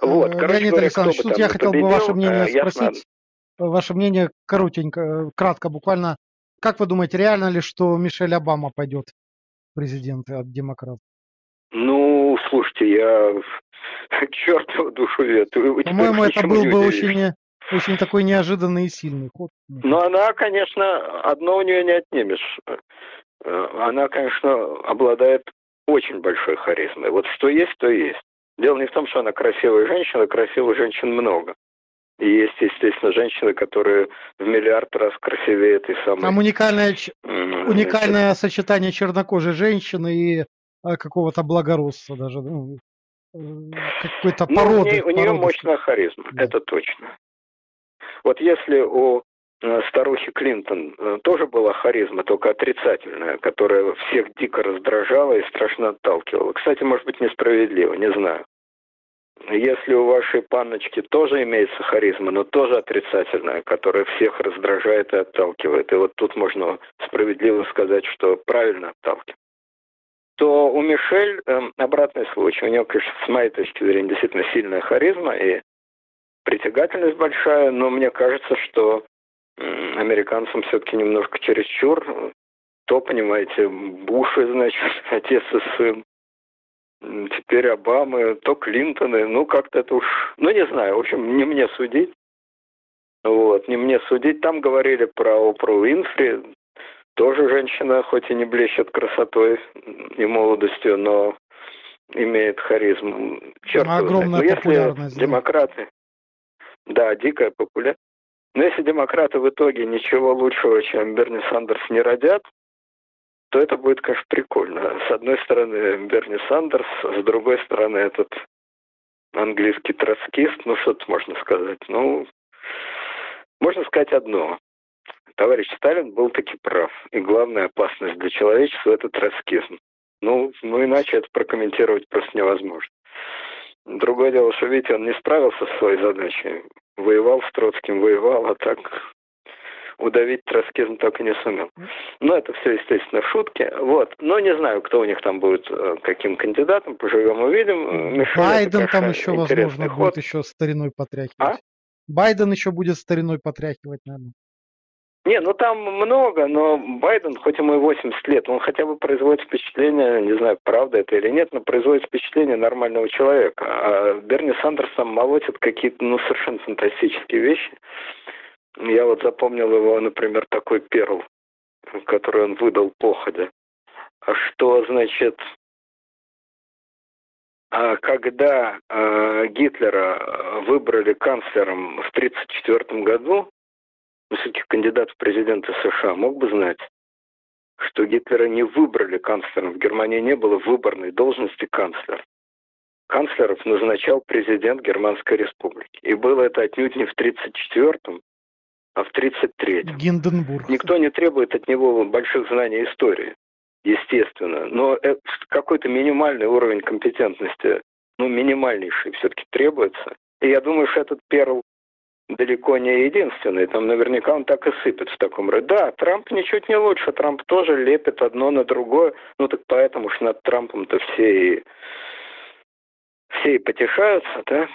Вот, э, короче Леонид говоря, Александрович, тут я хотел победил, бы ваше мнение э, спросить. Ясно. Ваше мнение коротенько, э, кратко буквально. Как вы думаете, реально ли, что Мишель Обама пойдет президент от демократов? Ну, слушайте, я *laughs* чертову душу ветую. По-моему, это был бы очень, очень такой неожиданный и сильный ход. Ну, она, конечно, одно у нее не отнимешь. Она, конечно, обладает очень большой харизмой. Вот что есть, то есть. Дело не в том, что она красивая женщина, красивых женщин много. И есть, естественно, женщины, которые в миллиард раз красивее этой самой. Там уникальное, уникальное сочетание чернокожей женщины и а, какого-то благородства даже. Ну, э, какой-то породы. Ну, у, нее, у нее мощная харизма, да. это точно. Вот если у э, старухи Клинтон э, тоже была харизма, только отрицательная, которая всех дико раздражала и страшно отталкивала. Кстати, может быть, несправедливо, не знаю. Если у вашей панночки тоже имеется харизма, но тоже отрицательная, которая всех раздражает и отталкивает, и вот тут можно справедливо сказать, что правильно отталкивает, то у Мишель э, обратный случай. У нее, конечно, с моей точки зрения, действительно сильная харизма и притягательность большая, но мне кажется, что э, американцам все-таки немножко чересчур. То, понимаете, Буши, значит, *laughs* отец и сын теперь Обамы, то Клинтоны, ну как-то это уж, ну не знаю, в общем, не мне судить. Вот, не мне судить. Там говорили про Опру Уинфри, тоже женщина, хоть и не блещет красотой и молодостью, но имеет харизму. Черт Огромная Но если демократы, да, дикая популярность. Но если демократы в итоге ничего лучшего, чем Берни Сандерс не родят, то это будет, конечно, прикольно. С одной стороны Берни Сандерс, с другой стороны этот английский троцкист, ну что тут можно сказать? Ну, можно сказать одно. Товарищ Сталин был таки прав. И главная опасность для человечества – это троцкизм. Ну, ну, иначе это прокомментировать просто невозможно. Другое дело, что, видите, он не справился с своей задачей. Воевал с Троцким, воевал, а так удавить троцкизм так и не сумел. Но это все, естественно, шутки. Вот. Но не знаю, кто у них там будет, э, каким кандидатом, поживем увидим. Мишель, Байден там еще, возможно, ход. будет еще стариной потряхивать. А? Байден еще будет стариной потряхивать, наверное. Не, ну там много, но Байден, хоть ему и 80 лет, он хотя бы производит впечатление, не знаю, правда это или нет, но производит впечатление нормального человека. А Берни Сандерс сам молотит какие-то, ну, совершенно фантастические вещи. Я вот запомнил его, например, такой перл, который он выдал походя. А что значит, а когда э, Гитлера выбрали канцлером в 1934 году, высоких кандидат в президенты США мог бы знать, что Гитлера не выбрали канцлером. В Германии не было выборной должности канцлера. Канцлеров назначал президент Германской республики. И было это отнюдь не в 1934, а в 33-м. Гинденбург. Никто не требует от него больших знаний истории, естественно. Но какой-то минимальный уровень компетентности, ну, минимальнейший все-таки требуется. И я думаю, что этот Перл далеко не единственный. Там наверняка он так и сыпет в таком роде. Да, Трамп ничуть не лучше. Трамп тоже лепит одно на другое. Ну так поэтому что над Трампом-то все и все и потешаются, да?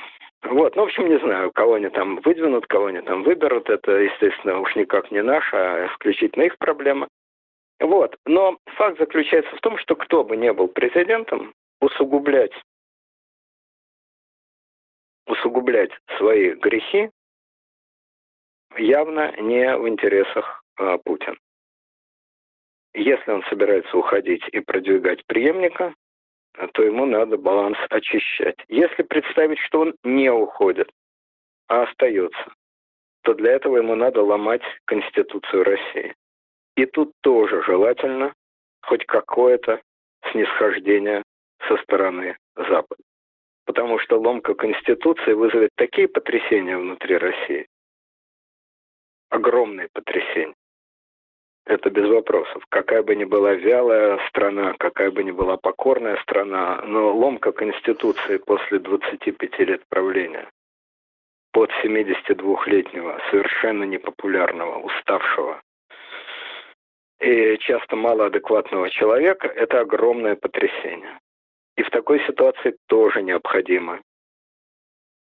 Вот, ну, в общем, не знаю, кого они там выдвинут, кого они там выберут. Это, естественно, уж никак не наша, а исключительно их проблема. Вот, но факт заключается в том, что кто бы не был президентом, усугублять, усугублять свои грехи явно не в интересах а, Путина. Если он собирается уходить и продвигать преемника, то ему надо баланс очищать. Если представить, что он не уходит, а остается, то для этого ему надо ломать Конституцию России. И тут тоже желательно хоть какое-то снисхождение со стороны Запада. Потому что ломка Конституции вызовет такие потрясения внутри России, огромные потрясения, это без вопросов. Какая бы ни была вялая страна, какая бы ни была покорная страна, но ломка Конституции после 25 лет правления под 72-летнего, совершенно непопулярного, уставшего и часто малоадекватного человека – это огромное потрясение. И в такой ситуации тоже необходимо,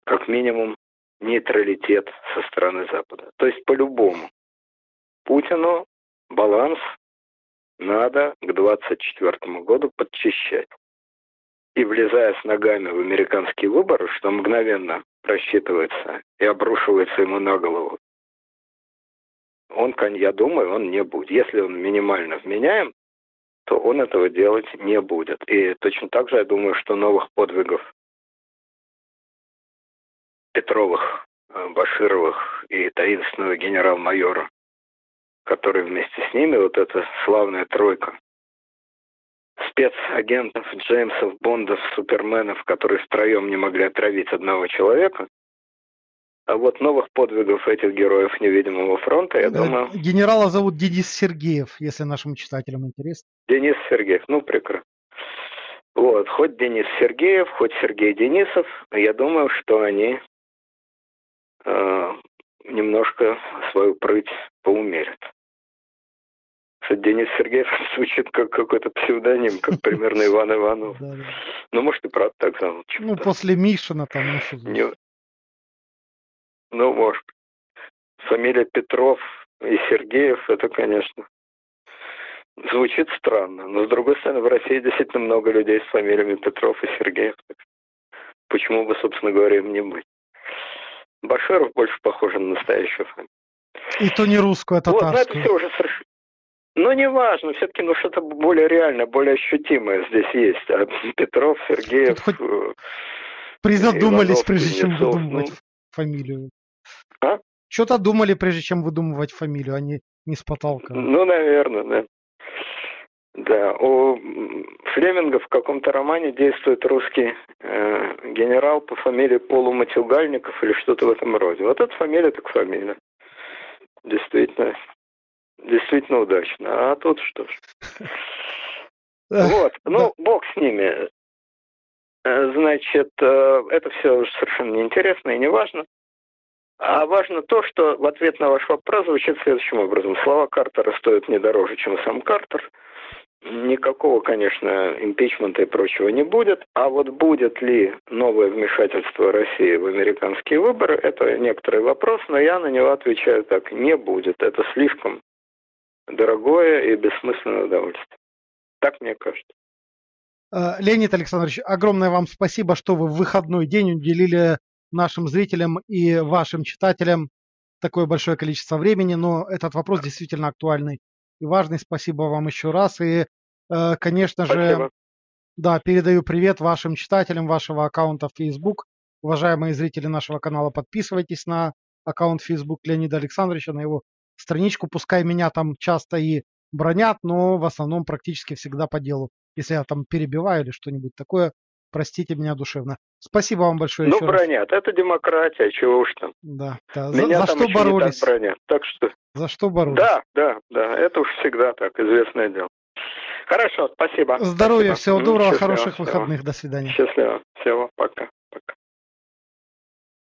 как минимум, нейтралитет со стороны Запада. То есть по-любому Путину баланс надо к 2024 году подчищать. И влезая с ногами в американские выборы, что мгновенно просчитывается и обрушивается ему на голову, он, я думаю, он не будет. Если он минимально вменяем, то он этого делать не будет. И точно так же я думаю, что новых подвигов Петровых, э, Башировых и таинственного генерал-майора который вместе с ними, вот эта славная тройка спецагентов, Джеймсов, Бондов, Суперменов, которые втроем не могли отравить одного человека, А вот новых подвигов этих героев невидимого фронта, я думаю... Генерала зовут Денис Сергеев, если нашим читателям интересно. Денис Сергеев, ну прекрасно. Вот, хоть Денис Сергеев, хоть Сергей Денисов, я думаю, что они э, немножко свою прыть поумерят. Кстати, Денис Сергеев *laughs* звучит как какой-то псевдоним, как примерно Иван *laughs* Иванов. Ну, может, и правда так зовут. Ну, после Мишина там. Ну, ну, может. Фамилия Петров и Сергеев, это, конечно, звучит странно. Но, с другой стороны, в России действительно много людей с фамилиями Петров и Сергеев. Почему бы, собственно говоря, им не быть? Баширов больше похож на настоящую фамилию. И то не русскую, а татарскую. Вот, но это все уже совершенно... Ну, неважно, все-таки ну, что-то более реальное, более ощутимое здесь есть. А Петров, Сергеев... Хоть э, призадумались, Иванов, прежде чем выдумывать ну... фамилию. А? Что-то думали, прежде чем выдумывать фамилию, а не, не с потолка. Ну, наверное, да. Да, у Флеминга в каком-то романе действует русский э, генерал по фамилии Полуматюгальников или что-то в этом роде. Вот эта фамилия так фамилия. Действительно, действительно удачно. А тут что ж. Вот, ну, бог с ними. Э, значит, э, это все совершенно неинтересно и не важно. А важно то, что в ответ на ваш вопрос звучит следующим образом. Слова Картера стоят не дороже, чем сам Картер. Никакого, конечно, импичмента и прочего не будет. А вот будет ли новое вмешательство России в американские выборы, это некоторый вопрос, но я на него отвечаю так. Не будет. Это слишком дорогое и бессмысленное удовольствие. Так мне кажется. Э, Леонид Александрович, огромное вам спасибо, что вы в выходной день уделили нашим зрителям и вашим читателям такое большое количество времени, но этот вопрос действительно актуальный и важный. Спасибо вам еще раз. И, э, конечно же, да, передаю привет вашим читателям вашего аккаунта в Facebook. Уважаемые зрители нашего канала, подписывайтесь на аккаунт Facebook Леонида Александровича, на его страничку. Пускай меня там часто и бронят, но в основном практически всегда по делу. Если я там перебиваю или что-нибудь такое, простите меня душевно. Спасибо вам большое. Ну, бронят. Раз. Это демократия, чего уж там. Да. да. Меня за, за что боролись? так бронят. Так что... За что боролись? Да, да, да. Это уж всегда так, известное дело. Хорошо, спасибо. Здоровья, спасибо. всего доброго, Счастливо, хороших всего. выходных. До свидания. Счастливо. Всего, пока.